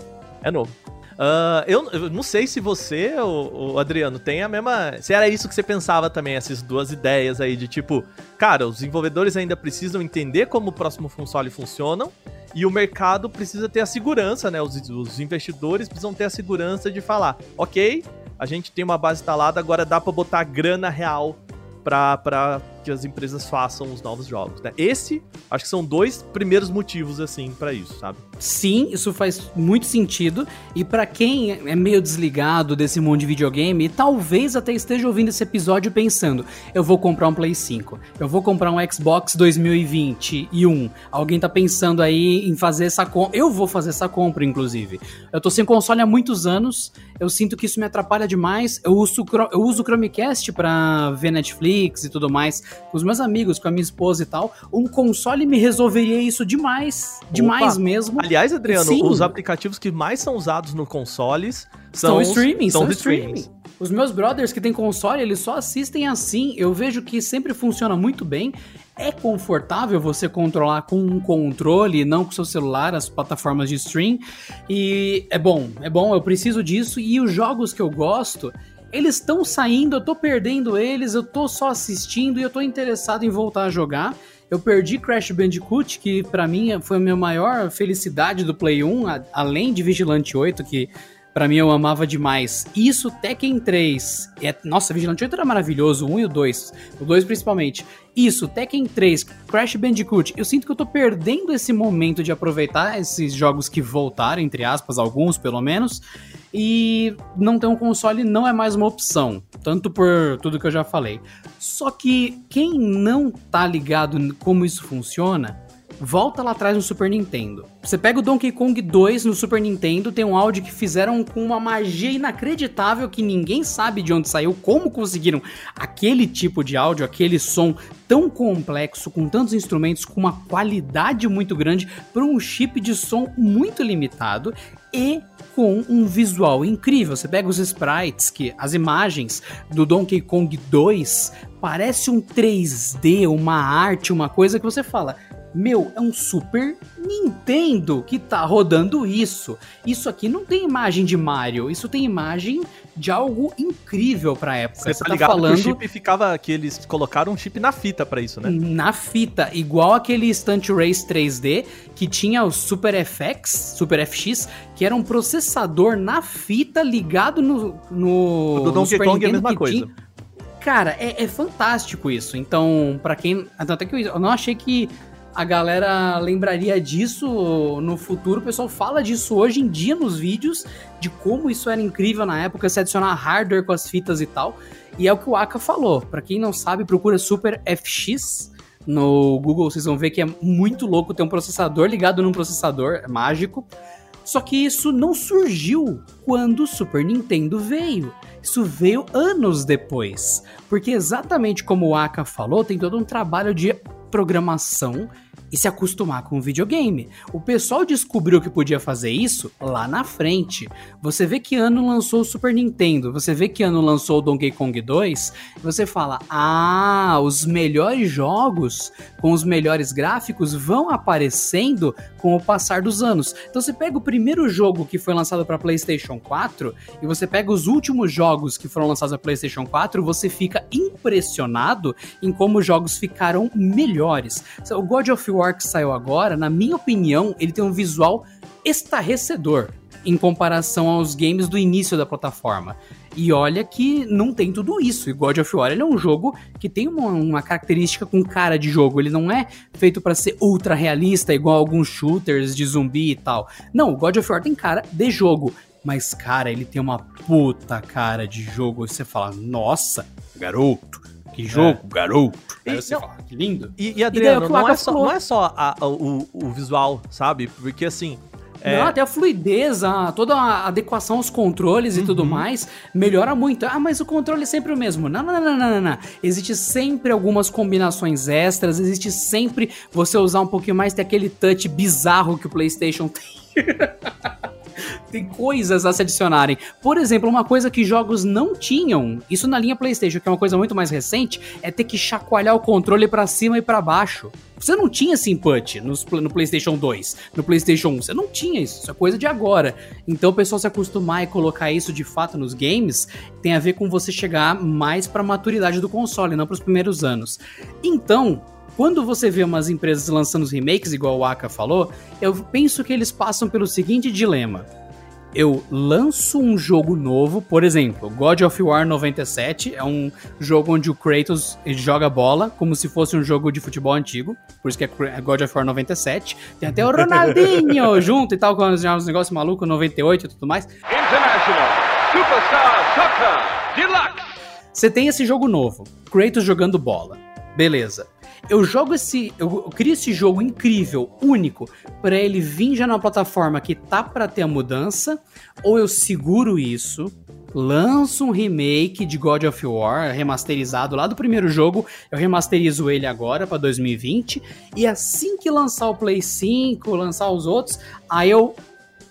é novo. Uh, eu, eu, não sei se você, o, o, Adriano, tem a mesma. Se era isso que você pensava também, essas duas ideias aí de tipo, cara, os desenvolvedores ainda precisam entender como o próximo console funciona e o mercado precisa ter a segurança, né? Os, os investidores precisam ter a segurança de falar, ok, a gente tem uma base instalada, agora dá para botar grana real para que as empresas façam os novos jogos, né? Esse, acho que são dois primeiros motivos, assim, para isso, sabe? Sim, isso faz muito sentido. E para quem é meio desligado desse mundo de videogame, talvez até esteja ouvindo esse episódio pensando: eu vou comprar um Play 5, eu vou comprar um Xbox 2021. Alguém tá pensando aí em fazer essa compra. Eu vou fazer essa compra, inclusive. Eu tô sem console há muitos anos, eu sinto que isso me atrapalha demais. Eu uso, eu uso o Chromecast pra ver Netflix e tudo mais, com os meus amigos, com a minha esposa e tal. Um console me resolveria isso demais, demais Opa. mesmo. Aliás, Adriano, Sim. os aplicativos que mais são usados no consoles são, são streaming, são, são streaming. Os meus brothers que têm console, eles só assistem assim. Eu vejo que sempre funciona muito bem. É confortável você controlar com um controle, não com seu celular, as plataformas de stream. E é bom, é bom, eu preciso disso. E os jogos que eu gosto, eles estão saindo, eu tô perdendo eles, eu tô só assistindo e eu tô interessado em voltar a jogar. Eu perdi Crash Bandicoot, que para mim foi a minha maior felicidade do Play 1, a, além de Vigilante 8, que Pra mim, eu amava demais. Isso, Tekken 3. É, nossa, Vigilante 8 era maravilhoso, o 1 e o 2. O 2 principalmente. Isso, Tekken 3, Crash Bandicoot. Eu sinto que eu tô perdendo esse momento de aproveitar esses jogos que voltaram, entre aspas, alguns pelo menos. E não ter um console não é mais uma opção. Tanto por tudo que eu já falei. Só que quem não tá ligado como isso funciona volta lá atrás no Super Nintendo. Você pega o Donkey Kong 2 no Super Nintendo, tem um áudio que fizeram com uma magia inacreditável que ninguém sabe de onde saiu, como conseguiram aquele tipo de áudio, aquele som tão complexo, com tantos instrumentos, com uma qualidade muito grande, para um chip de som muito limitado e com um visual incrível. Você pega os sprites, que as imagens do Donkey Kong 2 parece um 3D, uma arte, uma coisa que você fala, meu, é um Super Nintendo que tá rodando isso. Isso aqui não tem imagem de Mario, isso tem imagem de algo incrível pra época. Você, Você tá, tá falando que o chip ficava que eles colocaram um chip na fita para isso, né? Na fita, igual aquele Stunt Race 3D que tinha o Super FX, Super FX, que era um processador na fita ligado no no o do Donkey Kong é a mesma coisa. Tinha... Cara, é, é, fantástico isso. Então, para quem. Até que eu não achei que a galera lembraria disso no futuro. O pessoal fala disso hoje em dia nos vídeos, de como isso era incrível na época, se adicionar hardware com as fitas e tal. E é o que o Aka falou. Para quem não sabe, procura Super FX no Google, vocês vão ver que é muito louco ter um processador ligado num processador é mágico. Só que isso não surgiu quando o Super Nintendo veio. Isso veio anos depois. Porque exatamente como o Aka falou, tem todo um trabalho de programação e se acostumar com o videogame. O pessoal descobriu que podia fazer isso lá na frente. Você vê que ano lançou o Super Nintendo, você vê que ano lançou o Donkey Kong 2, e você fala: "Ah, os melhores jogos com os melhores gráficos vão aparecendo com o passar dos anos". Então você pega o primeiro jogo que foi lançado para PlayStation 4 e você pega os últimos jogos que foram lançados para PlayStation 4, você fica impressionado em como os jogos ficaram melhores. O God of War que saiu agora, na minha opinião, ele tem um visual estarrecedor em comparação aos games do início da plataforma. E olha que não tem tudo isso. E God of War é um jogo que tem uma, uma característica com cara de jogo. Ele não é feito para ser ultra realista, igual alguns shooters de zumbi e tal. Não, God of War tem cara de jogo. Mas, cara, ele tem uma puta cara de jogo. Você fala, nossa, garoto, que jogo, é. garoto. Aí você não, fala, que lindo. E, e Adriano, e não, é só, não é só a, a, o, o visual, sabe? Porque assim. É... Não, até a fluidez, a, toda a adequação aos controles e uhum. tudo mais melhora muito. Ah, mas o controle é sempre o mesmo. Não, não, não, não, não, não. Existe sempre algumas combinações extras, existe sempre você usar um pouquinho mais, ter aquele touch bizarro que o PlayStation tem. tem coisas a se adicionarem. Por exemplo, uma coisa que jogos não tinham, isso na linha PlayStation, que é uma coisa muito mais recente, é ter que chacoalhar o controle para cima e para baixo. Você não tinha esse input no, no, PlayStation 2, no PlayStation 1, você não tinha isso, isso é coisa de agora. Então o pessoal se acostumar e colocar isso de fato nos games tem a ver com você chegar mais para a maturidade do console, não para os primeiros anos. Então, quando você vê umas empresas lançando os remakes, igual o Aka falou, eu penso que eles passam pelo seguinte dilema. Eu lanço um jogo novo, por exemplo, God of War 97 é um jogo onde o Kratos joga bola como se fosse um jogo de futebol antigo, por isso que é God of War 97. Tem até o Ronaldinho junto e tal, com os negócios malucos, 98 e tudo mais. International Superstar Soccer Deluxe! Você tem esse jogo novo, Kratos jogando bola. Beleza eu jogo esse. Eu, crio esse jogo incrível, único, para ele vir já na plataforma que tá para ter a mudança, ou eu seguro isso, lanço um remake de God of War remasterizado lá do primeiro jogo, eu remasterizo ele agora para 2020, e assim que lançar o Play 5, lançar os outros, aí eu.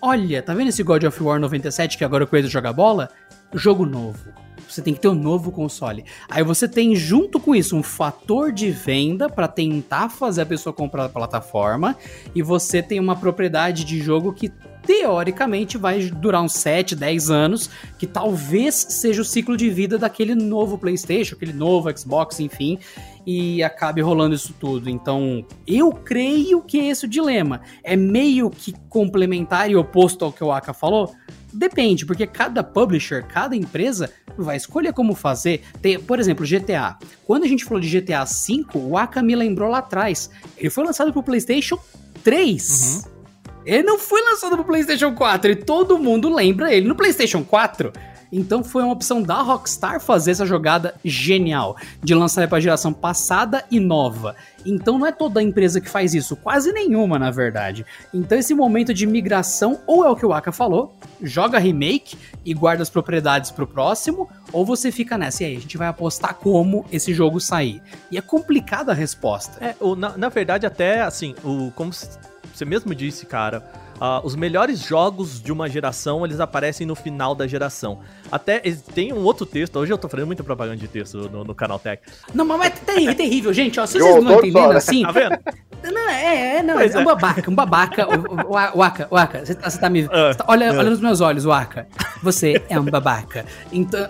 Olha, tá vendo esse God of War 97 que agora o Coelho joga bola? Jogo novo você tem que ter um novo console. Aí você tem junto com isso um fator de venda para tentar fazer a pessoa comprar a plataforma e você tem uma propriedade de jogo que teoricamente vai durar uns 7, 10 anos, que talvez seja o ciclo de vida daquele novo PlayStation, aquele novo Xbox, enfim, e acabe rolando isso tudo. Então, eu creio que esse é o dilema. É meio que complementar e oposto ao que o Aka falou? Depende, porque cada publisher, cada empresa vai escolher como fazer. Tem, por exemplo, GTA. Quando a gente falou de GTA V, o Aka me lembrou lá atrás. Ele foi lançado pro PlayStation 3. Uhum. Ele não foi lançado pro PlayStation 4 e todo mundo lembra ele no PlayStation 4. Então foi uma opção da Rockstar fazer essa jogada genial de lançar para a geração passada e nova. Então não é toda empresa que faz isso, quase nenhuma na verdade. Então esse momento de migração ou é o que o Aka falou, joga remake e guarda as propriedades pro próximo, ou você fica nessa e aí a gente vai apostar como esse jogo sair. E é complicada a resposta. É, o, na, na verdade até assim, o como você mesmo disse, cara, Uh, os melhores jogos de uma geração, eles aparecem no final da geração. Até tem um outro texto, hoje eu tô fazendo muita propaganda de texto no, no canal Tech. Não, mas é terrível, é terrível, gente, ó, se vocês não entendendo assim... Tá vendo? Não, é, é, não, é, um é. babaca, um babaca. O, o, o Aka, o Aka, você tá, você tá me... Uh, você tá, olha, uh. olha nos meus olhos, o Aka. Você é um babaca. Então,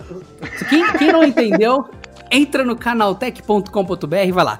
quem, quem não entendeu, entra no canaltech.com.br, vai lá,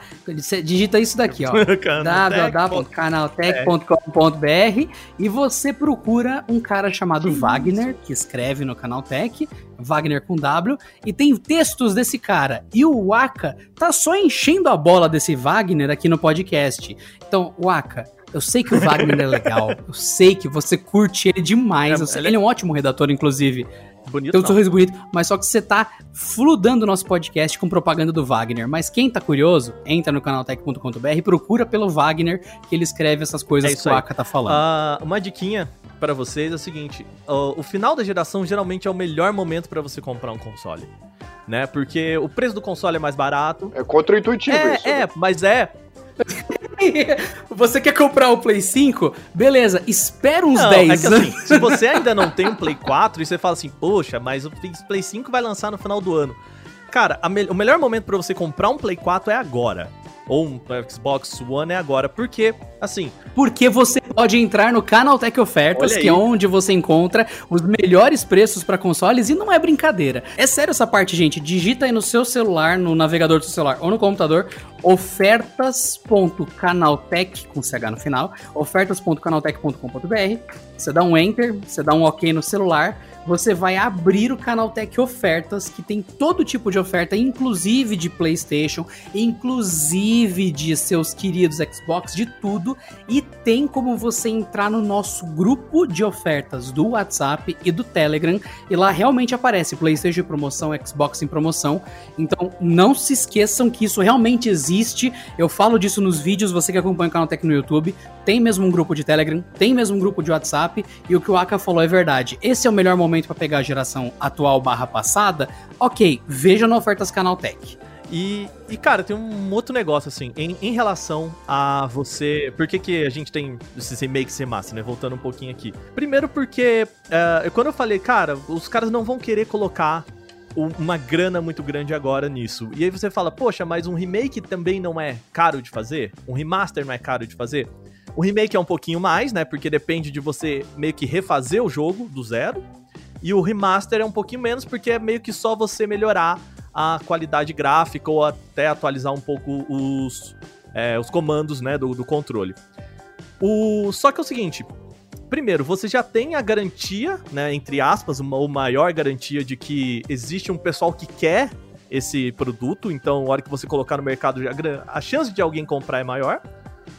digita isso daqui, ó, www.canaltech.com.br e você procura um cara chamado que Wagner, isso? que escreve no Canaltech, Wagner com W, e tem textos desse cara. E o Waka tá só enchendo a bola desse Wagner aqui no podcast. Então, Waka, eu sei que o Wagner é legal, eu sei que você curte ele demais, é, ele... ele é um ótimo redator, inclusive. Bonito. Tem um sorriso bonito, mas só que você tá fludando o nosso podcast com propaganda do Wagner. Mas quem tá curioso, entra no canaltech.com.br e procura pelo Wagner, que ele escreve essas coisas é que o Aka tá falando. Uh, uma diquinha para vocês é o seguinte: o, o final da geração geralmente é o melhor momento para você comprar um console. Né? Porque o preço do console é mais barato. É contra-intuitivo é, isso. É, né? mas é. você quer comprar o Play 5? Beleza, espera uns não, 10 é assim, se você ainda não tem um Play 4 e você fala assim, poxa, mas o Play 5 vai lançar no final do ano. Cara, me o melhor momento para você comprar um Play 4 é agora ou um Xbox One é agora. Porque, assim. Porque você pode entrar no Canaltech Ofertas, que é onde você encontra os melhores preços para consoles e não é brincadeira. É sério essa parte, gente. Digita aí no seu celular, no navegador do seu celular ou no computador, ofertas.canaltech, com CH no final, ofertas.canaltech.com.br. Você dá um enter, você dá um OK no celular você vai abrir o canal Tech Ofertas, que tem todo tipo de oferta, inclusive de PlayStation, inclusive de seus queridos Xbox, de tudo. E tem como você entrar no nosso grupo de ofertas do WhatsApp e do Telegram. E lá realmente aparece PlayStation em promoção, Xbox em promoção. Então não se esqueçam que isso realmente existe. Eu falo disso nos vídeos, você que acompanha o canal Tech no YouTube. Tem mesmo um grupo de Telegram, tem mesmo um grupo de WhatsApp. E o que o Aka falou é verdade. Esse é o melhor momento para pegar a geração atual barra passada, ok, veja no Ofertas Canaltech. E, e, cara, tem um outro negócio, assim, em, em relação a você. Por que, que a gente tem esse remake ser massa, né? Voltando um pouquinho aqui. Primeiro, porque uh, quando eu falei, cara, os caras não vão querer colocar uma grana muito grande agora nisso. E aí você fala, poxa, mas um remake também não é caro de fazer? Um remaster não é caro de fazer? O remake é um pouquinho mais, né? Porque depende de você meio que refazer o jogo do zero. E o remaster é um pouquinho menos, porque é meio que só você melhorar a qualidade gráfica ou até atualizar um pouco os, é, os comandos né, do, do controle. O, só que é o seguinte, primeiro, você já tem a garantia, né, entre aspas, uma, uma maior garantia de que existe um pessoal que quer esse produto, então, na hora que você colocar no mercado, a chance de alguém comprar é maior.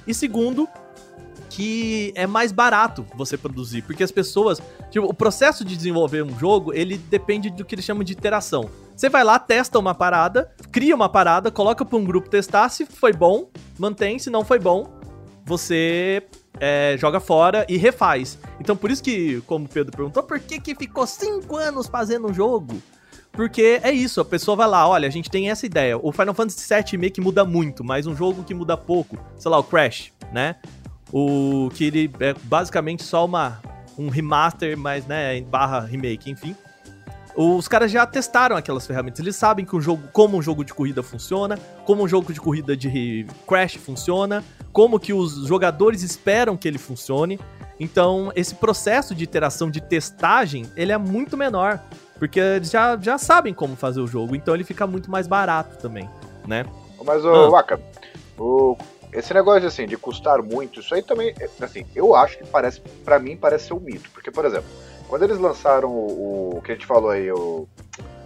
E segundo, que é mais barato você produzir, porque as pessoas, tipo, o processo de desenvolver um jogo, ele depende do que eles chamam de iteração. Você vai lá, testa uma parada, cria uma parada, coloca para um grupo testar, se foi bom, mantém, se não foi bom, você é, joga fora e refaz. Então por isso que, como o Pedro perguntou, por que que ficou cinco anos fazendo um jogo? Porque é isso, a pessoa vai lá, olha, a gente tem essa ideia. O Final Fantasy VII meio que muda muito, mas um jogo que muda pouco, sei lá, o Crash, né? O que ele é basicamente só uma um remaster, mas né, barra remake, enfim. Os caras já testaram aquelas ferramentas, eles sabem que um jogo, como um jogo de corrida funciona, como um jogo de corrida de Crash funciona, como que os jogadores esperam que ele funcione. Então, esse processo de iteração de testagem, ele é muito menor, porque eles já, já sabem como fazer o jogo, então ele fica muito mais barato também, né? Mas, ô, ah. Waka, o esse negócio assim de custar muito, isso aí também, assim, eu acho que parece, para mim parece ser um mito, porque por exemplo, quando eles lançaram o, o que a gente falou aí, o,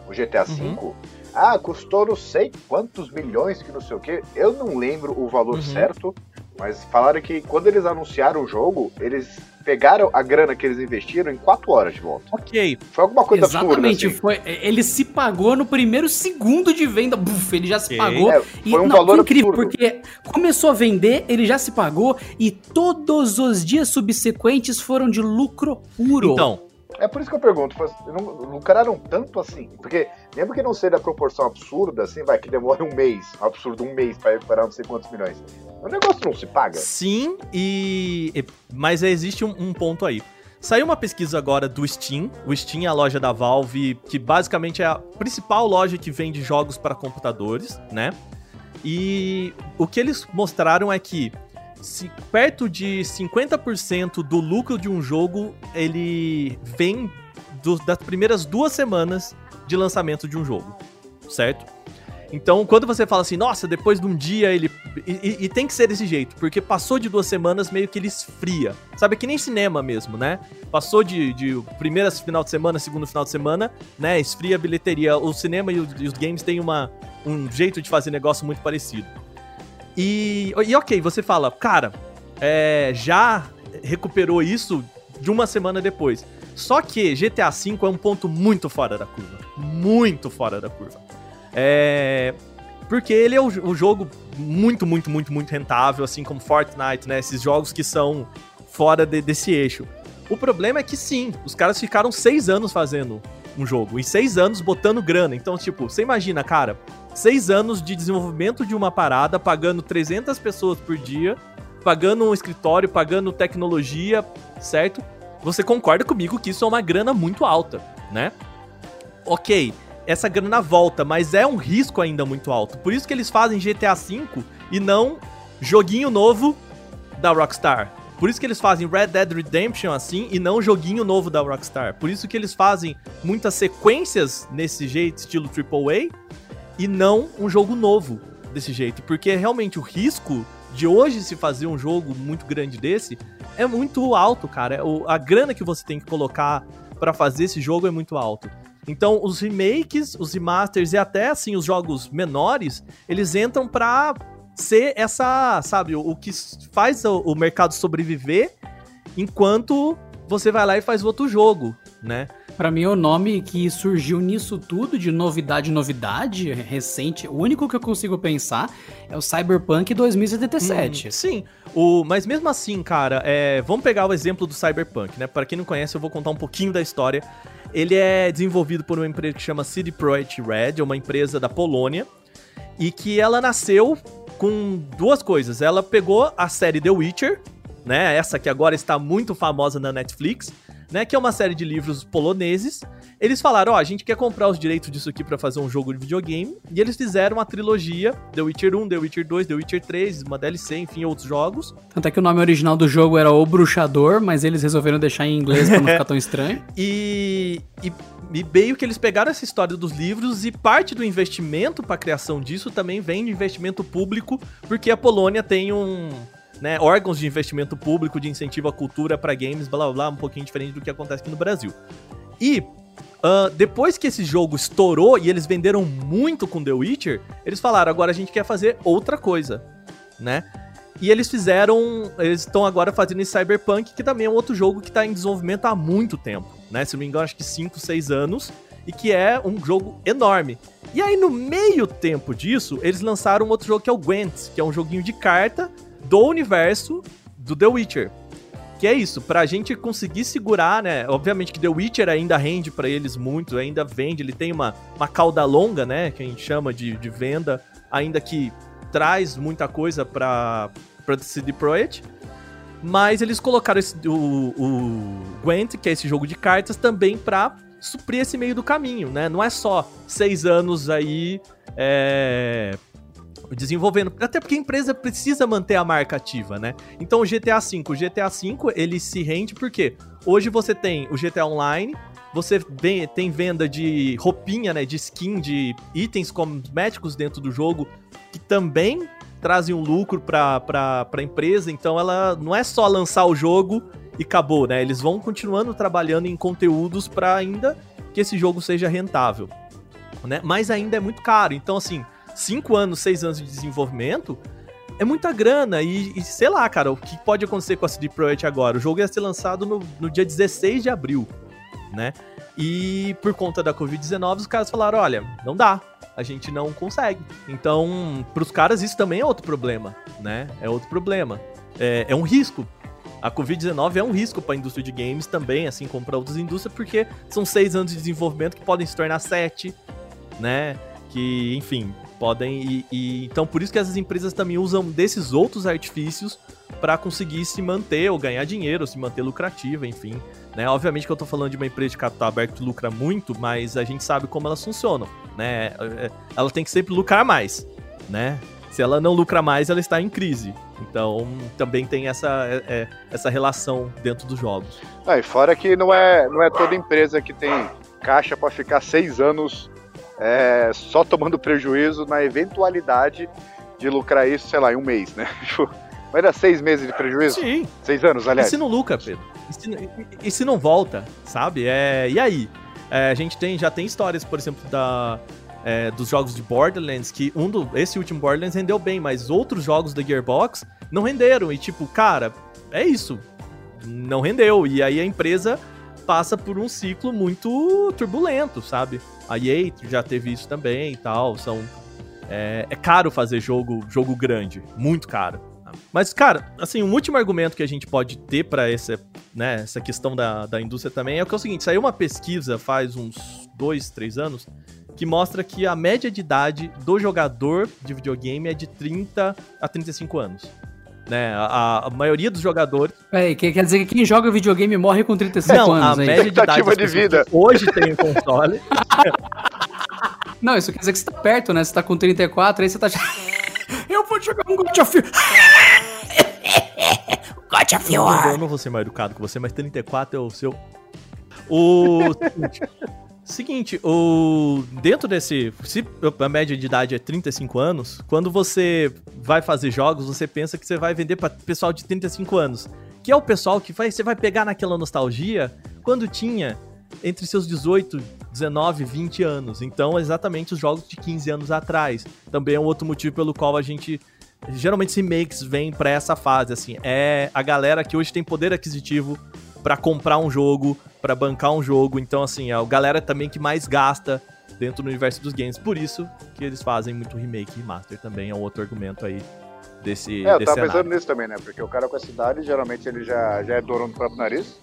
o GTA V, uhum. ah, custou não sei quantos milhões que não sei o que. Eu não lembro o valor uhum. certo, mas falaram que quando eles anunciaram o jogo, eles pegaram a grana que eles investiram em 4 horas de volta. Ok. Foi alguma coisa Exatamente, absurda. Foi, ele se pagou no primeiro segundo de venda. Buf, ele já se okay. pagou. É, foi e, um não, valor incrível, absurdo. porque começou a vender, ele já se pagou e todos os dias subsequentes foram de lucro puro. Então, é por isso que eu pergunto, não lucraram tanto assim? Porque, mesmo que não seja da proporção absurda, assim, vai, que demore um mês, absurdo, um mês para recuperar não sei quantos milhões. O negócio não se paga. Sim, e. Mas existe um, um ponto aí. Saiu uma pesquisa agora do Steam. O Steam é a loja da Valve, que basicamente é a principal loja que vende jogos para computadores, né? E o que eles mostraram é que se, perto de 50% do lucro de um jogo ele vem do, das primeiras duas semanas de lançamento de um jogo, certo? Então, quando você fala assim, nossa, depois de um dia ele. E, e, tem que ser desse jeito, porque passou de duas semanas meio que ele esfria. Sabe, que nem cinema mesmo, né? Passou de, de primeiro final de semana, segundo final de semana, né? Esfria a bilheteria. O cinema e, o, e os games têm uma, um jeito de fazer negócio muito parecido. E, e ok, você fala, cara, é, já recuperou isso de uma semana depois. Só que GTA V é um ponto muito fora da curva. Muito fora da curva. É. Porque ele é o jogo muito, muito, muito, muito rentável, assim como Fortnite, né? Esses jogos que são fora de, desse eixo. O problema é que sim, os caras ficaram seis anos fazendo um jogo. E seis anos botando grana. Então, tipo, você imagina, cara, seis anos de desenvolvimento de uma parada, pagando 300 pessoas por dia, pagando um escritório, pagando tecnologia, certo? Você concorda comigo que isso é uma grana muito alta, né? Ok, essa grana volta, mas é um risco ainda muito alto. Por isso que eles fazem GTA V e não joguinho novo da Rockstar. Por isso que eles fazem Red Dead Redemption assim e não joguinho novo da Rockstar. Por isso que eles fazem muitas sequências nesse jeito, estilo AAA, e não um jogo novo desse jeito. Porque realmente o risco de hoje se fazer um jogo muito grande desse é muito alto, cara. A grana que você tem que colocar para fazer esse jogo é muito alto. Então, os remakes, os remasters e até assim os jogos menores, eles entram pra ser essa, sabe, o, o que faz o, o mercado sobreviver enquanto você vai lá e faz outro jogo, né? Para mim, o nome que surgiu nisso tudo, de novidade, novidade, recente, o único que eu consigo pensar é o Cyberpunk 2077. Hum, sim, o, mas mesmo assim, cara, é, vamos pegar o exemplo do Cyberpunk, né? Para quem não conhece, eu vou contar um pouquinho da história. Ele é desenvolvido por uma empresa que chama CD Projekt Red, é uma empresa da Polônia, e que ela nasceu com duas coisas. Ela pegou a série The Witcher, né? Essa que agora está muito famosa na Netflix né? Que é uma série de livros poloneses. Eles falaram, ó, oh, a gente quer comprar os direitos disso aqui para fazer um jogo de videogame. E eles fizeram uma trilogia, The Witcher 1, The Witcher 2, The Witcher 3, uma DLC, enfim, outros jogos. Tanto é que o nome original do jogo era O Bruxador, mas eles resolveram deixar em inglês pra não ficar tão estranho. E, e, e meio que eles pegaram essa história dos livros e parte do investimento para criação disso também vem de investimento público, porque a Polônia tem um né, órgãos de investimento público de incentivo à cultura para games, blá blá blá, um pouquinho diferente do que acontece aqui no Brasil. E uh, depois que esse jogo estourou e eles venderam muito com The Witcher, eles falaram: agora a gente quer fazer outra coisa, né? E eles fizeram. Eles estão agora fazendo esse Cyberpunk, que também é um outro jogo que está em desenvolvimento há muito tempo, né? Se não me engano, acho que 5, 6 anos. E que é um jogo enorme. E aí, no meio tempo disso, eles lançaram um outro jogo que é o Gwent, que é um joguinho de carta do universo do The Witcher. Que é isso, pra gente conseguir segurar, né? Obviamente que The Witcher ainda rende para eles muito, ainda vende, ele tem uma, uma cauda longa, né? Que a gente chama de, de venda, ainda que traz muita coisa pra, pra CD Projekt. Mas eles colocaram esse, o, o Gwent, que é esse jogo de cartas, também pra suprir esse meio do caminho, né? Não é só seis anos aí é, desenvolvendo, até porque a empresa precisa manter a marca ativa, né? Então o GTA V, o GTA V, ele se rende porque hoje você tem o GTA Online, você vem, tem venda de roupinha, né, de skin, de itens cosméticos dentro do jogo, que também trazem um lucro para a empresa, então ela não é só lançar o jogo e acabou, né? Eles vão continuando trabalhando em conteúdos para ainda que esse jogo seja rentável, né? Mas ainda é muito caro. Então, assim, 5 anos, 6 anos de desenvolvimento é muita grana. E, e, sei lá, cara, o que pode acontecer com a CD Projekt agora? O jogo ia ser lançado no, no dia 16 de abril, né? E por conta da Covid-19, os caras falaram: olha, não dá, a gente não consegue. Então, pros caras, isso também é outro problema, né? É outro problema. É, é um risco. A Covid-19 é um risco para a indústria de games também, assim como para outras indústrias, porque são seis anos de desenvolvimento que podem se tornar sete, né? Que, enfim, podem. E, e, então, por isso que essas empresas também usam desses outros artifícios para conseguir se manter ou ganhar dinheiro, se manter lucrativa, enfim. Né? Obviamente que eu tô falando de uma empresa de capital aberto que lucra muito, mas a gente sabe como elas funcionam, né? É, ela tem que sempre lucrar mais, né? Se ela não lucra mais, ela está em crise. Então, também tem essa, é, é essa relação dentro dos jogos. Ah, e fora que não é, não é toda empresa que tem caixa para ficar seis anos é, só tomando prejuízo na eventualidade de lucrar isso, sei lá, em um mês, né? Tipo, vai dar seis meses de prejuízo? Sim. Seis anos, aliás. E se não lucra, Pedro? E se, e, e se não volta, sabe? É, e aí? É, a gente tem, já tem histórias, por exemplo, da, é, dos jogos de Borderlands, que um do, esse último Borderlands rendeu bem, mas outros jogos da Gearbox não renderam. E tipo, cara, é isso. Não rendeu. E aí a empresa passa por um ciclo muito turbulento, sabe? A EA já teve isso também e tal. São, é, é caro fazer jogo, jogo grande, muito caro. Mas, cara, assim, um último argumento que a gente pode ter para essa, né, essa questão da, da indústria também é, que é o seguinte: saiu uma pesquisa faz uns dois, três anos que mostra que a média de idade do jogador de videogame é de 30 a 35 anos. Né, a, a maioria dos jogadores. Peraí, quer dizer que quem joga videogame morre com 35 não, anos? A aí. média de idade de vida. hoje tem o console. não, isso quer dizer que você tá perto, né? Você tá com 34, aí você tá. Eu vou jogar um God of. God of War. Eu não vou ser mais educado que você, mas 34 é o seu. O. Seguinte, o dentro desse, se a média de idade é 35 anos, quando você vai fazer jogos, você pensa que você vai vender para pessoal de 35 anos, que é o pessoal que vai, você vai pegar naquela nostalgia quando tinha entre seus 18, 19, 20 anos. Então, exatamente os jogos de 15 anos atrás. Também é um outro motivo pelo qual a gente geralmente remakes vêm para essa fase assim. É a galera que hoje tem poder aquisitivo para comprar um jogo, para bancar um jogo. Então, assim, é a galera também que mais gasta dentro do universo dos games. Por isso que eles fazem muito remake e remaster também. É um outro argumento aí desse. É, eu desse tava cenário. pensando nisso também, né? Porque o cara com essa idade, geralmente ele já, já é dono do próprio nariz.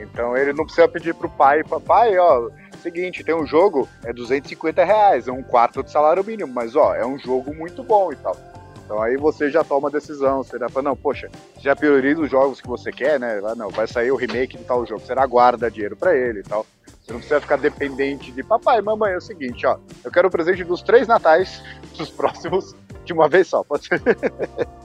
Então ele não precisa pedir pro pai, papai, ó, seguinte, tem um jogo, é 250 reais, é um quarto de salário mínimo, mas ó, é um jogo muito bom e tal. Então aí você já toma a decisão, você já fala, não, poxa, já prioriza os jogos que você quer, né? Não, vai sair o remake de tal jogo, você guarda dinheiro para ele e tal. Você não precisa ficar dependente de papai, mamãe, é o seguinte, ó, eu quero o presente dos três natais dos próximos de uma vez só, pode ser.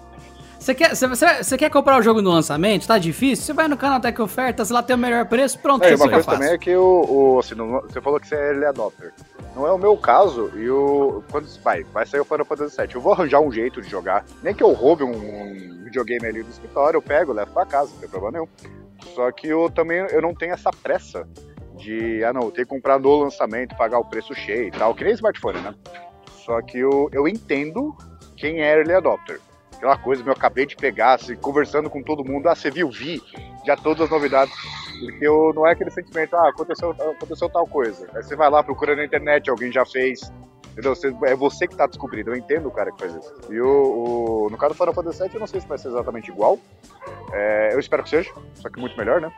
Você quer, você, você quer comprar o jogo no lançamento? Tá difícil? Você vai no Canaltech Ofertas, lá tem o melhor preço, pronto, é, uma coisa fácil. também é que o, o assim, você falou que você é early adopter. Não é o meu caso, e o. Quando vai, vai sair o Final Fantasy VII. Eu vou arranjar um jeito de jogar. Nem que eu roube um, um videogame ali do escritório, eu pego, levo pra casa, não tem problema nenhum. Só que eu também eu não tenho essa pressa de, ah não, ter que comprar no lançamento, pagar o preço cheio e tal, que nem smartphone, né? Só que eu, eu entendo quem é early adopter aquela coisa que eu acabei de pegar, assim, conversando com todo mundo, ah, você viu, vi, já todas as novidades. Porque eu, não é aquele sentimento, ah, aconteceu, aconteceu tal coisa. Aí você vai lá, procura na internet, alguém já fez. Entendeu? Você, é você que tá descobrindo, eu entendo o cara que faz isso. E o, o no caso do Final Fantasy VII, eu não sei se vai ser exatamente igual. É, eu espero que seja, só que muito melhor, né?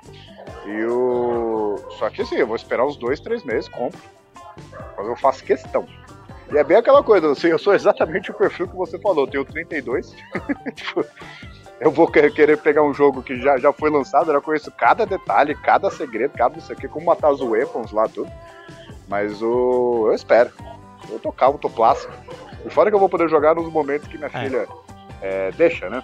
E o. Só que assim, eu vou esperar uns dois, três meses, compro. Mas eu faço questão. E é bem aquela coisa, assim, eu sou exatamente o perfil que você falou, eu tenho 32. tipo, eu vou querer pegar um jogo que já, já foi lançado, eu já conheço cada detalhe, cada segredo, cada isso aqui, como matar os weapons lá, tudo. Mas o. Eu espero. Eu tô calmo, tô plácido. E fora que eu vou poder jogar nos momentos que minha é. filha é, deixa, né?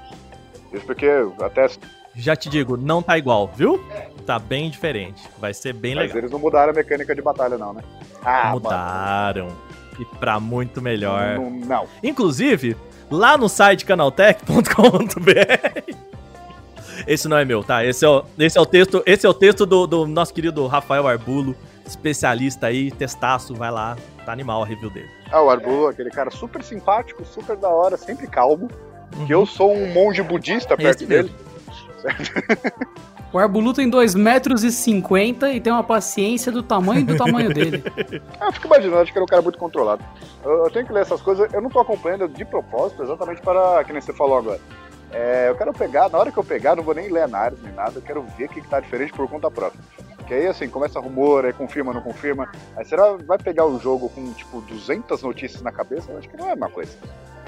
Isso porque até. Já te digo, não tá igual, viu? Tá bem diferente. Vai ser bem Mas legal. Mas eles não mudaram a mecânica de batalha, não, né? Ah, mudaram. Mano e pra muito melhor. Não. não. Inclusive, lá no site canaltech.com.br Esse não é meu, tá? Esse é o, esse é o texto, esse é o texto do, do nosso querido Rafael Arbulo, especialista aí, testaço, vai lá, tá animal a review dele. Ah, o Arbulo, aquele cara super simpático, super da hora, sempre calmo. Que eu sou um monge budista perto Esse dele. O Arbulu tem 2 metros e 50 e tem uma paciência do tamanho do tamanho dele. Ah, Eu fico imaginando, acho que ele é um cara muito controlado. Eu, eu tenho que ler essas coisas, eu não tô acompanhando de propósito, exatamente para, que nem você falou agora. É, eu quero pegar, na hora que eu pegar, não vou nem ler análise nem nada, eu quero ver o que, que tá diferente por conta própria. Porque aí, assim, começa rumor, aí confirma, não confirma. Aí será vai pegar o jogo com, tipo, 200 notícias na cabeça? Eu acho que não é a mesma coisa.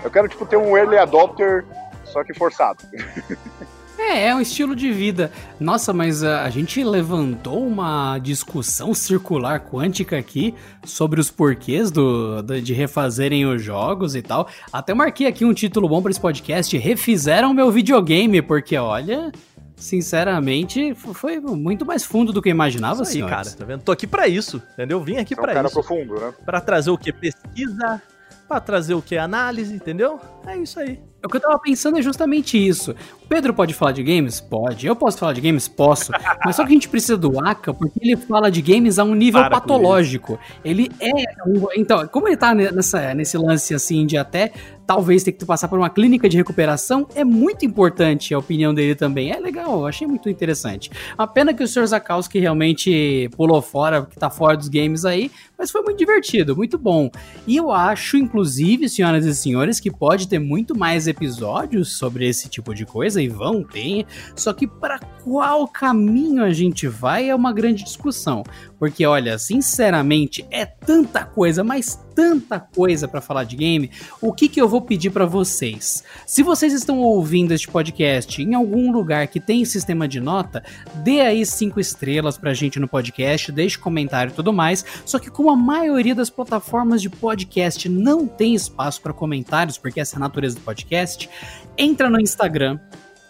Eu quero, tipo, ter um early adopter, só que forçado. É, é um estilo de vida. Nossa, mas a, a gente levantou uma discussão circular quântica aqui sobre os porquês do, do- de refazerem os jogos e tal. Até marquei aqui um título bom para esse podcast: Refizeram meu videogame, porque olha. Sinceramente, foi muito mais fundo do que eu imaginava, Isso aí, senhores. cara, tá vendo? Tô aqui pra isso, entendeu? Vim aqui É um pra cara isso. profundo, né? Pra trazer o que? Pesquisa, pra trazer o que? Análise, entendeu? É isso aí. O que eu tava pensando é justamente isso. O Pedro pode falar de games? Pode. Eu posso falar de games? Posso. Mas só que a gente precisa do Aka porque ele fala de games a um nível Para patológico. Ele é. um- então, como ele tá nessa, nesse lance assim de até talvez ter que passar por uma clínica de recuperação, é muito importante a opinião dele também. É legal, achei muito interessante. A pena que o Sr. Zakowski realmente pulou fora, que tá fora dos games aí, mas foi muito divertido, muito bom. E eu acho, inclusive, senhoras e senhores, que pode ter muito mais episódios sobre esse tipo de coisa, e vão ter, só que para qual caminho a gente vai é uma grande discussão. Porque, olha, sinceramente, é tanta coisa, mas tanta coisa para falar de game. O que, que eu vou pedir para vocês? Se vocês estão ouvindo este podcast em algum lugar que tem sistema de nota, dê aí cinco estrelas pra gente no podcast, deixe comentário e tudo mais. Só que como a maioria das plataformas de podcast não tem espaço para comentários, porque essa é a natureza do podcast, entra no Instagram,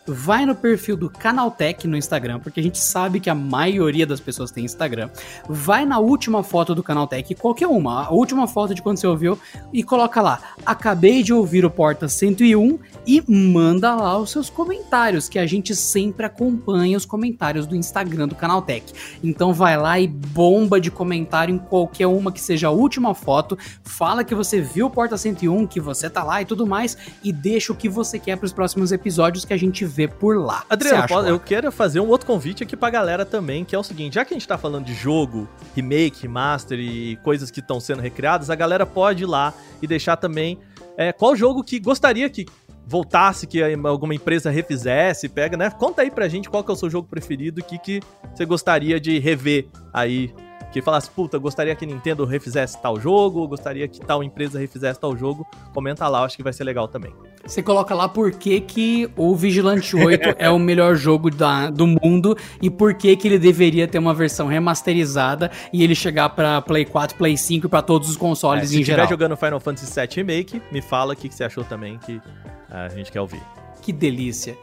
vai no perfil do Canaltech no Instagram, porque a gente sabe que a maioria das pessoas tem Instagram. Vai na última foto do Canaltech, qualquer uma, a última foto de quando você ouviu, e coloca lá: Acabei de ouvir o Porta 101 e manda lá os seus comentários, que a gente sempre acompanha os comentários do Instagram do Canaltech. Então vai lá e bomba de comentário em qualquer uma que seja a última foto, fala que você viu o Porta 101, que você tá lá e tudo mais, e deixa o que você quer pros próximos episódios que a gente vê por lá. Adriano, acha, eu quero fazer um outro convite aqui pra galera também, que é o seguinte, já que a gente tá falando de jogo, remake, master e coisas que estão sendo recriadas, a galera pode ir lá e deixar também é, qual jogo que gostaria que voltasse, que alguma empresa refizesse, pega, né? Conta aí pra gente qual que é o seu jogo preferido, o que, que você gostaria de rever aí. Que falasse, puta, gostaria que Nintendo refizesse tal jogo, gostaria que tal empresa refizesse tal jogo. Comenta lá, acho que vai ser legal também. Você coloca lá por que, que o Vigilante 8 é o melhor jogo da, do mundo e por que, que ele deveria ter uma versão remasterizada e ele chegar pra Play 4, Play 5 e pra todos os É, consoles se em estiver geral. jogando Final Fantasy VII Remake, me fala o que, que você achou também, que a gente quer ouvir. Que delícia.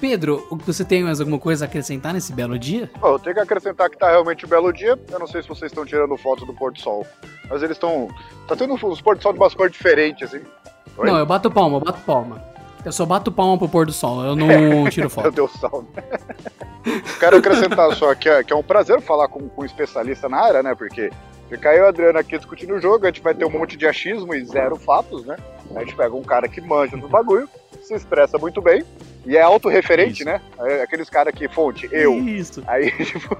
Pedro, o que você tem mais alguma coisa a acrescentar nesse belo dia? Bom, eu tenho que acrescentar que tá realmente um belo dia. Eu não sei se vocês estão tirando foto do pôr do sol, mas eles estão. Tá tendo uns pôr do sol de umas cores diferentes, assim. Oi? Não, eu bato palma, eu bato palma. Eu só bato palma pro pôr do sol, eu não tiro Meu foto. Deus do céu. Quero acrescentar só que é, que é um prazer falar com, com um especialista na área, né? Porque fica eu e o Adriano aqui discutindo o jogo, a gente vai ter um monte de achismo e zero fatos, né? A gente pega um cara que manja do bagulho, se expressa muito bem e é autorreferente, Isso. né? É aqueles caras que, fonte, eu. Isso. Aí, tipo,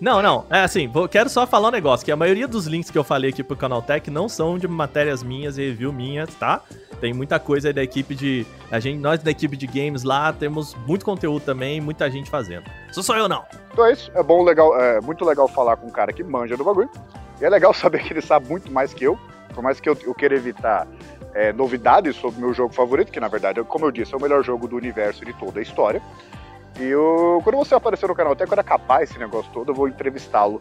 Não, não. É assim, vou- quero só falar um negócio, que a maioria dos links que eu falei aqui pro Canaltech não são de matérias minhas e review minhas, tá? Tem muita coisa aí da equipe de. A gente, nós da equipe de games lá temos muito conteúdo também, muita gente fazendo. Sou só eu não. então é isso. É bom, legal, é muito legal falar com um cara que manja do bagulho. E é legal saber que ele sabe muito mais que eu. Por mais que eu, eu queira evitar é, novidades sobre o meu jogo favorito, que na verdade, como eu disse, é o melhor jogo do universo e de toda a história. E eu, quando você aparecer no canal, até quando acabar esse negócio todo, eu vou entrevistá-lo.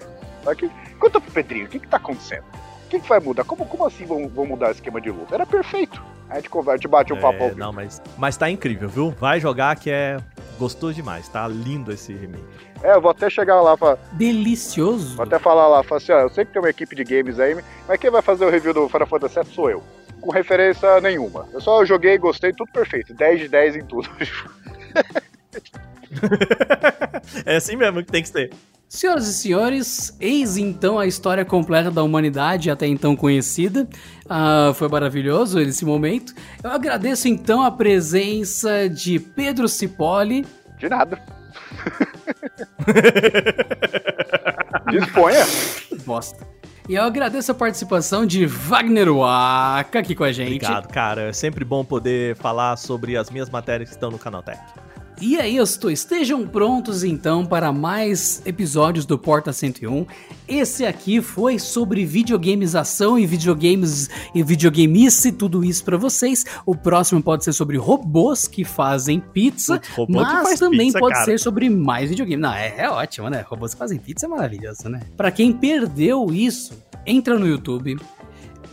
Conta pro Pedrinho, o que, que tá acontecendo? O que, que vai mudar? Como, como assim vão, vão mudar o esquema de luta? Era perfeito. A gente, conversa, a gente bate um papo É, vivo. não, mas, mas tá incrível, viu? Vai jogar que é gostoso demais, tá lindo esse remake. É, eu vou até chegar lá pra, Delicioso. Vou até falar lá, falar assim, ó, eu sei que tem uma equipe de games aí, mas quem vai fazer o review do Final Fantasy VII sou eu. Com referência nenhuma. Eu só joguei, gostei, tudo perfeito. 10 de 10 em tudo. é assim mesmo que tem que ser. Senhoras e senhores, eis então a história completa da humanidade até então conhecida. Ah, foi maravilhoso esse momento. Eu agradeço então a presença de Pedro Cipoli. De nada. Disponha. Bosta. E eu agradeço a participação de Wagner Waka aqui com a gente. Obrigado, cara. É sempre bom poder falar sobre as minhas matérias que estão no Canaltech. E aí, estou, estejam prontos então para mais episódios do Porta 101. Esse aqui foi sobre videogamização e videogames e videogamice tudo isso para vocês. O próximo pode ser sobre robôs que fazem pizza, Putz, mas faz também pizza, pode cara. ser sobre mais videogame. Não, é, é ótimo, né? Robôs que fazem pizza é maravilhoso, né? Para quem perdeu isso, entra no YouTube,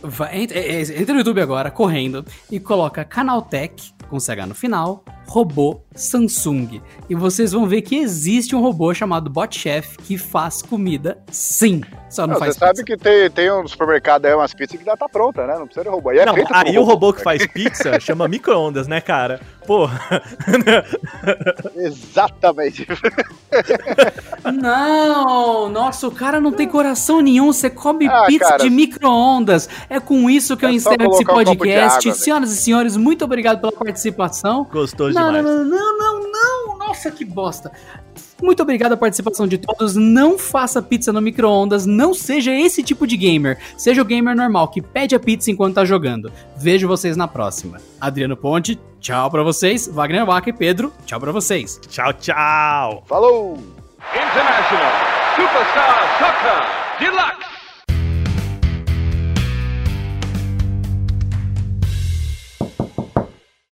Vai, entra, é, é, entra no YouTube agora, correndo, e coloca Canaltech, com CH no final, robô Samsung. E vocês vão ver que existe um robô chamado Bot Chef que faz comida sim. Só não, Não, faz você sabe pizza. que tem, tem um supermercado aí, umas pizzas que já tá pronta, né? Não precisa de robô. E é não, aí o robô que faz pizza chama micro-ondas, né, cara? Porra. Exatamente. Não! Nossa, o cara não tem coração nenhum. Você come Ah, pizza cara. de micro-ondas. É com isso que eu É só encerro esse colocar um podcast. água, velho. Senhoras e senhores, muito obrigado pela participação. Gostou Não, demais. não, não, não, não, não. Nossa, que bosta. Muito obrigado a participação de todos. Não faça pizza no micro-ondas. Não seja esse tipo de gamer. Seja o gamer normal que pede a pizza enquanto tá jogando. Vejo vocês na próxima. Adriano Ponte, tchau pra vocês. Wagner Waka e Pedro, tchau pra vocês. Tchau, tchau. Falou! International Superstar Soccer Deluxe.